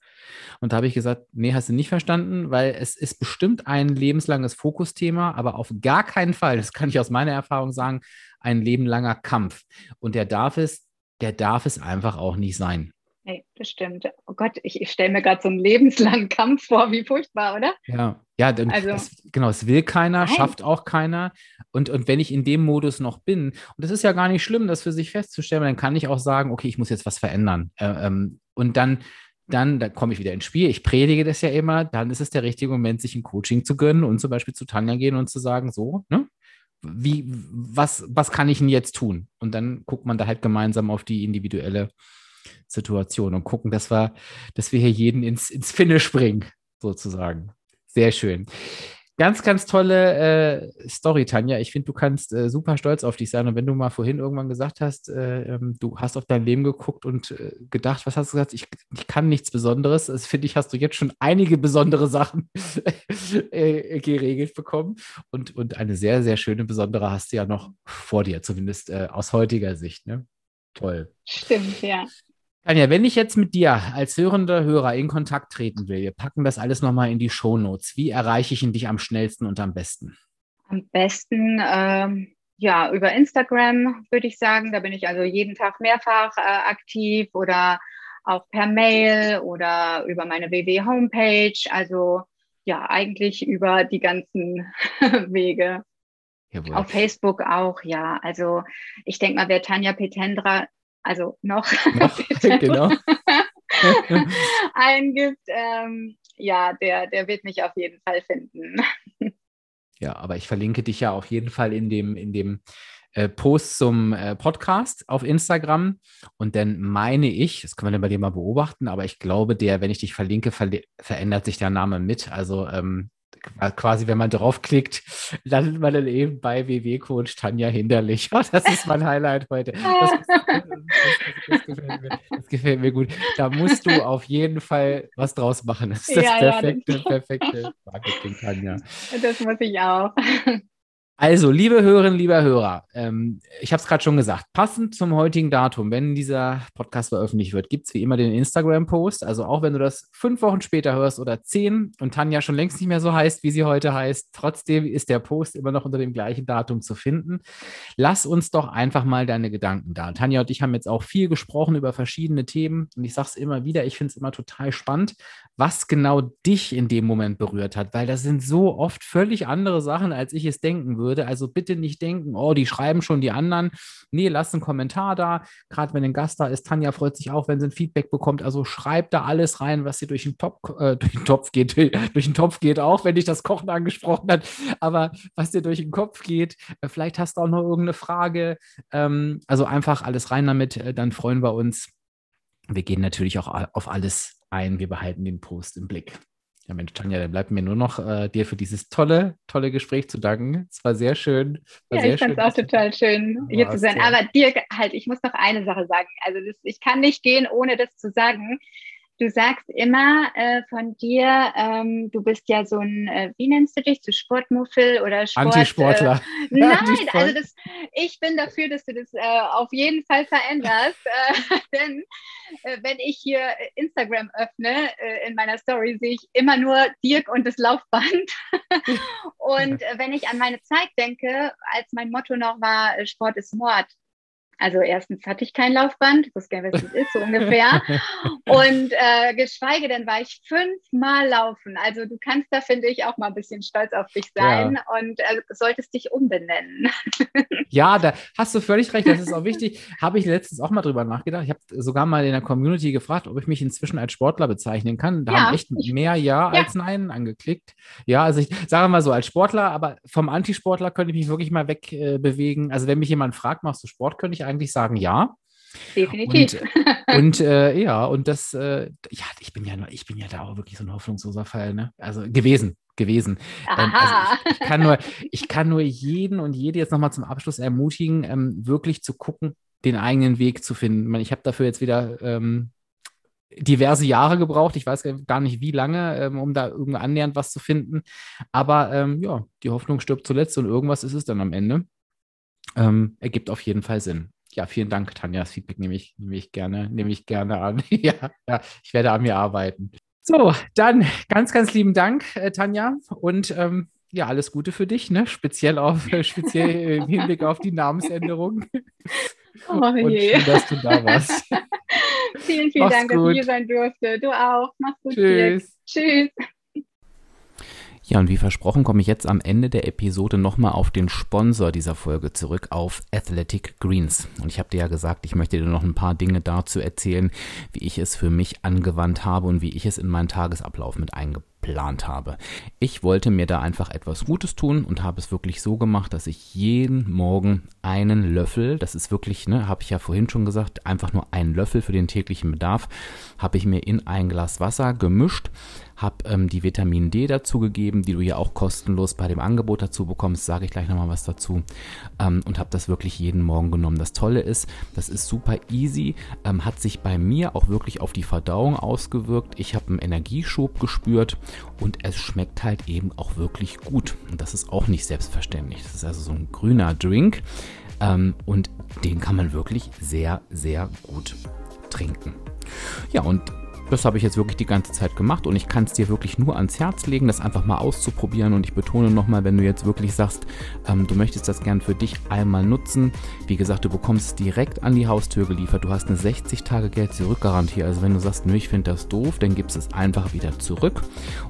Und da habe ich gesagt, nee, hast du nicht verstanden, weil es ist bestimmt ein lebenslanges Fokusthema, aber auf gar keinen Fall, das kann ich aus meiner Erfahrung sagen, ein lebenlanger Kampf. Und der darf es, der darf es einfach auch nicht sein. Nee, das stimmt. Oh Gott, ich, ich stelle mir gerade so einen lebenslangen Kampf vor, wie furchtbar, oder? Ja, ja, denn also, es, genau, es will keiner, nein. schafft auch keiner. Und, und wenn ich in dem Modus noch bin, und das ist ja gar nicht schlimm, das für sich festzustellen, dann kann ich auch sagen, okay, ich muss jetzt was verändern. Äh, ähm, und dann, dann, dann komme ich wieder ins Spiel. Ich predige das ja immer, dann ist es der richtige Moment, sich ein Coaching zu gönnen und zum Beispiel zu Tanja gehen und zu sagen, so, ne? Wie, was, was kann ich denn jetzt tun? Und dann guckt man da halt gemeinsam auf die individuelle Situation und gucken, dass wir, dass wir hier jeden ins, ins Finish bringen, sozusagen. Sehr schön. Ganz, ganz tolle äh, Story, Tanja. Ich finde, du kannst äh, super stolz auf dich sein. Und wenn du mal vorhin irgendwann gesagt hast, äh, ähm, du hast auf dein Leben geguckt und äh, gedacht, was hast du gesagt? Ich, ich kann nichts Besonderes. Das finde ich, hast du jetzt schon einige besondere Sachen äh, geregelt bekommen. Und, und eine sehr, sehr schöne besondere hast du ja noch vor dir, zumindest äh, aus heutiger Sicht. Ne? Toll. Stimmt, ja. Tanja, wenn ich jetzt mit dir als hörender Hörer in Kontakt treten will, wir packen das alles nochmal in die Shownotes. Wie erreiche ich ihn dich am schnellsten und am besten? Am besten, ähm, ja, über Instagram würde ich sagen. Da bin ich also jeden Tag mehrfach äh, aktiv oder auch per Mail oder über meine WW-Homepage. Also ja, eigentlich über die ganzen Wege. Jawohl. Auf Facebook auch, ja. Also ich denke mal, wer Tanja Petendra also noch, noch genau. eingibt, ähm, ja, der, der wird mich auf jeden Fall finden. Ja, aber ich verlinke dich ja auf jeden Fall in dem, in dem äh, Post zum äh, Podcast auf Instagram. Und dann meine ich, das können wir dann bei dir mal beobachten, aber ich glaube, der, wenn ich dich verlinke, ver verändert sich der Name mit. Also ähm, quasi, wenn man draufklickt, landet man dann eben bei WW-Coach Tanja Hinderlich. Oh, das ist mein Highlight heute. Das, das, das, gefällt mir, das, gefällt mir, gut. Da musst du auf jeden Fall was draus machen. Das ist das ja, perfekte, ja, perfekte Marketing, Tanja. Das muss ich auch. Also, liebe Hörerinnen, lieber Hörer, ähm, ich habe es gerade schon gesagt, passend zum heutigen Datum, wenn dieser Podcast veröffentlicht wird, gibt es wie immer den Instagram-Post. Also auch wenn du das fünf Wochen später hörst oder zehn und Tanja schon längst nicht mehr so heißt, wie sie heute heißt, trotzdem ist der Post immer noch unter dem gleichen Datum zu finden. Lass uns doch einfach mal deine Gedanken da. Tanja und ich haben jetzt auch viel gesprochen über verschiedene Themen und ich sage es immer wieder, ich finde es immer total spannend, was genau dich in dem Moment berührt hat, weil das sind so oft völlig andere Sachen, als ich es denken würde würde. Also bitte nicht denken, oh, die schreiben schon die anderen. Nee, lasst einen Kommentar da. Gerade wenn ein Gast da ist, Tanja freut sich auch, wenn sie ein Feedback bekommt. Also schreibt da alles rein, was dir durch den, Top, äh, durch den Topf geht. durch den Topf geht auch, wenn dich das Kochen angesprochen hat. Aber was dir durch den Kopf geht, äh, vielleicht hast du auch noch irgendeine Frage. Ähm, also einfach alles rein damit, äh, dann freuen wir uns. Wir gehen natürlich auch auf alles ein. Wir behalten den Post im Blick. Ja, Mensch, Tanja, dann bleibt mir nur noch äh, dir für dieses tolle, tolle Gespräch zu danken. Es war sehr schön. War ja, sehr ich fand es auch total schön, hier zu sein. Aber dir halt, ich muss noch eine Sache sagen. Also das, ich kann nicht gehen, ohne das zu sagen. Du sagst immer äh, von dir, ähm, du bist ja so ein, äh, wie nennst du dich, so Sportmuffel oder Sport, Antisportler. Äh, nein, Antisport. also das, ich bin dafür, dass du das äh, auf jeden Fall veränderst, äh, denn äh, wenn ich hier Instagram öffne, in meiner Story sehe ich immer nur Dirk und das Laufband. und wenn ich an meine Zeit denke, als mein Motto noch war, Sport ist Mord, also erstens hatte ich kein Laufband, ich wusste gar nicht, was das ist, so ungefähr. Und äh, geschweige denn war ich fünfmal laufen. Also du kannst da, finde ich, auch mal ein bisschen stolz auf dich sein ja. und äh, solltest dich umbenennen. ja, da hast du völlig recht, das ist auch wichtig. Habe ich letztens auch mal drüber nachgedacht. Ich habe sogar mal in der Community gefragt, ob ich mich inzwischen als Sportler bezeichnen kann. Da ja, haben echt mehr Ja, ja als Nein angeklickt. Ja, also ich sage mal so, als Sportler, aber vom Antisportler könnte ich mich wirklich mal wegbewegen. Äh, also wenn mich jemand fragt, machst du Sport, könnte ich eigentlich sagen ja. Definitiv. Und, und äh, ja, und das, äh, ja, ich bin ja, ich bin ja da auch wirklich so ein hoffnungsloser Fall, ne? Also gewesen, gewesen. Ähm, also ich, ich, kann nur, ich kann nur jeden und jede jetzt nochmal zum Abschluss ermutigen, ähm, wirklich zu gucken, den eigenen Weg zu finden. Ich habe dafür jetzt wieder ähm, diverse Jahre gebraucht. Ich weiß gar nicht, wie lange, ähm, um da irgendwie annähernd was zu finden. Aber ähm, ja, die Hoffnung stirbt zuletzt und irgendwas ist es dann am Ende. Ähm, ergibt auf jeden Fall Sinn. Ja, vielen Dank, Tanja. Das Feedback nehme ich, nehme ich gerne, nehme ich gerne an. ja, ja, ich werde an mir arbeiten. So, dann ganz, ganz lieben Dank, äh, Tanja. Und ähm, ja, alles Gute für dich, ne? Speziell auf, äh, speziell im Hinblick auf die Namensänderung. Oh Und je. schön, dass du da warst. vielen, vielen Mach's Dank, gut. dass ich hier sein durfte. Du auch. Mach's gut. Tschüss. Tschüss. Ja, und wie versprochen komme ich jetzt am Ende der Episode nochmal auf den Sponsor dieser Folge zurück, auf Athletic Greens. Und ich habe dir ja gesagt, ich möchte dir noch ein paar Dinge dazu erzählen, wie ich es für mich angewandt habe und wie ich es in meinen Tagesablauf mit eingeplant habe. Ich wollte mir da einfach etwas Gutes tun und habe es wirklich so gemacht, dass ich jeden Morgen einen Löffel, das ist wirklich, ne, habe ich ja vorhin schon gesagt, einfach nur einen Löffel für den täglichen Bedarf, habe ich mir in ein Glas Wasser gemischt, habe ähm, die Vitamin D dazugegeben, die du ja auch kostenlos bei dem Angebot dazu bekommst, sage ich gleich nochmal was dazu ähm, und habe das wirklich jeden Morgen genommen. Das Tolle ist, das ist super easy, ähm, hat sich bei mir auch wirklich auf die Verdauung ausgewirkt. Ich habe einen Energieschub gespürt und es schmeckt halt eben auch wirklich gut. Und das ist auch nicht selbstverständlich. Das ist also so ein grüner Drink ähm, und den kann man wirklich sehr, sehr gut trinken. Ja, und das habe ich jetzt wirklich die ganze Zeit gemacht und ich kann es dir wirklich nur ans Herz legen, das einfach mal auszuprobieren. Und ich betone nochmal, wenn du jetzt wirklich sagst, ähm, du möchtest das gern für dich einmal nutzen. Wie gesagt, du bekommst es direkt an die Haustür geliefert. Du hast eine 60 Tage Geld zurückgarantie. Also wenn du sagst, nö, ich finde das doof, dann gibst es einfach wieder zurück.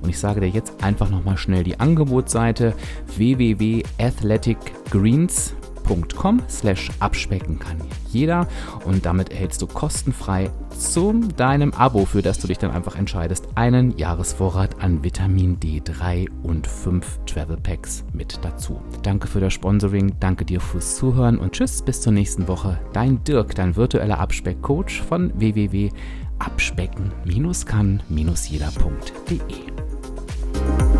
Und ich sage dir jetzt einfach nochmal schnell die Angebotsseite www.athleticgreens.com patreon.com slash abspecken kann jeder und damit erhältst du kostenfrei zu deinem Abo, für das du dich dann einfach entscheidest, einen Jahresvorrat an Vitamin D3 und 5 Travel Packs mit dazu. Danke für das Sponsoring, danke dir fürs Zuhören und tschüss, bis zur nächsten Woche. Dein Dirk, dein virtueller Abspeckcoach von www.abspecken-kann-jeder.de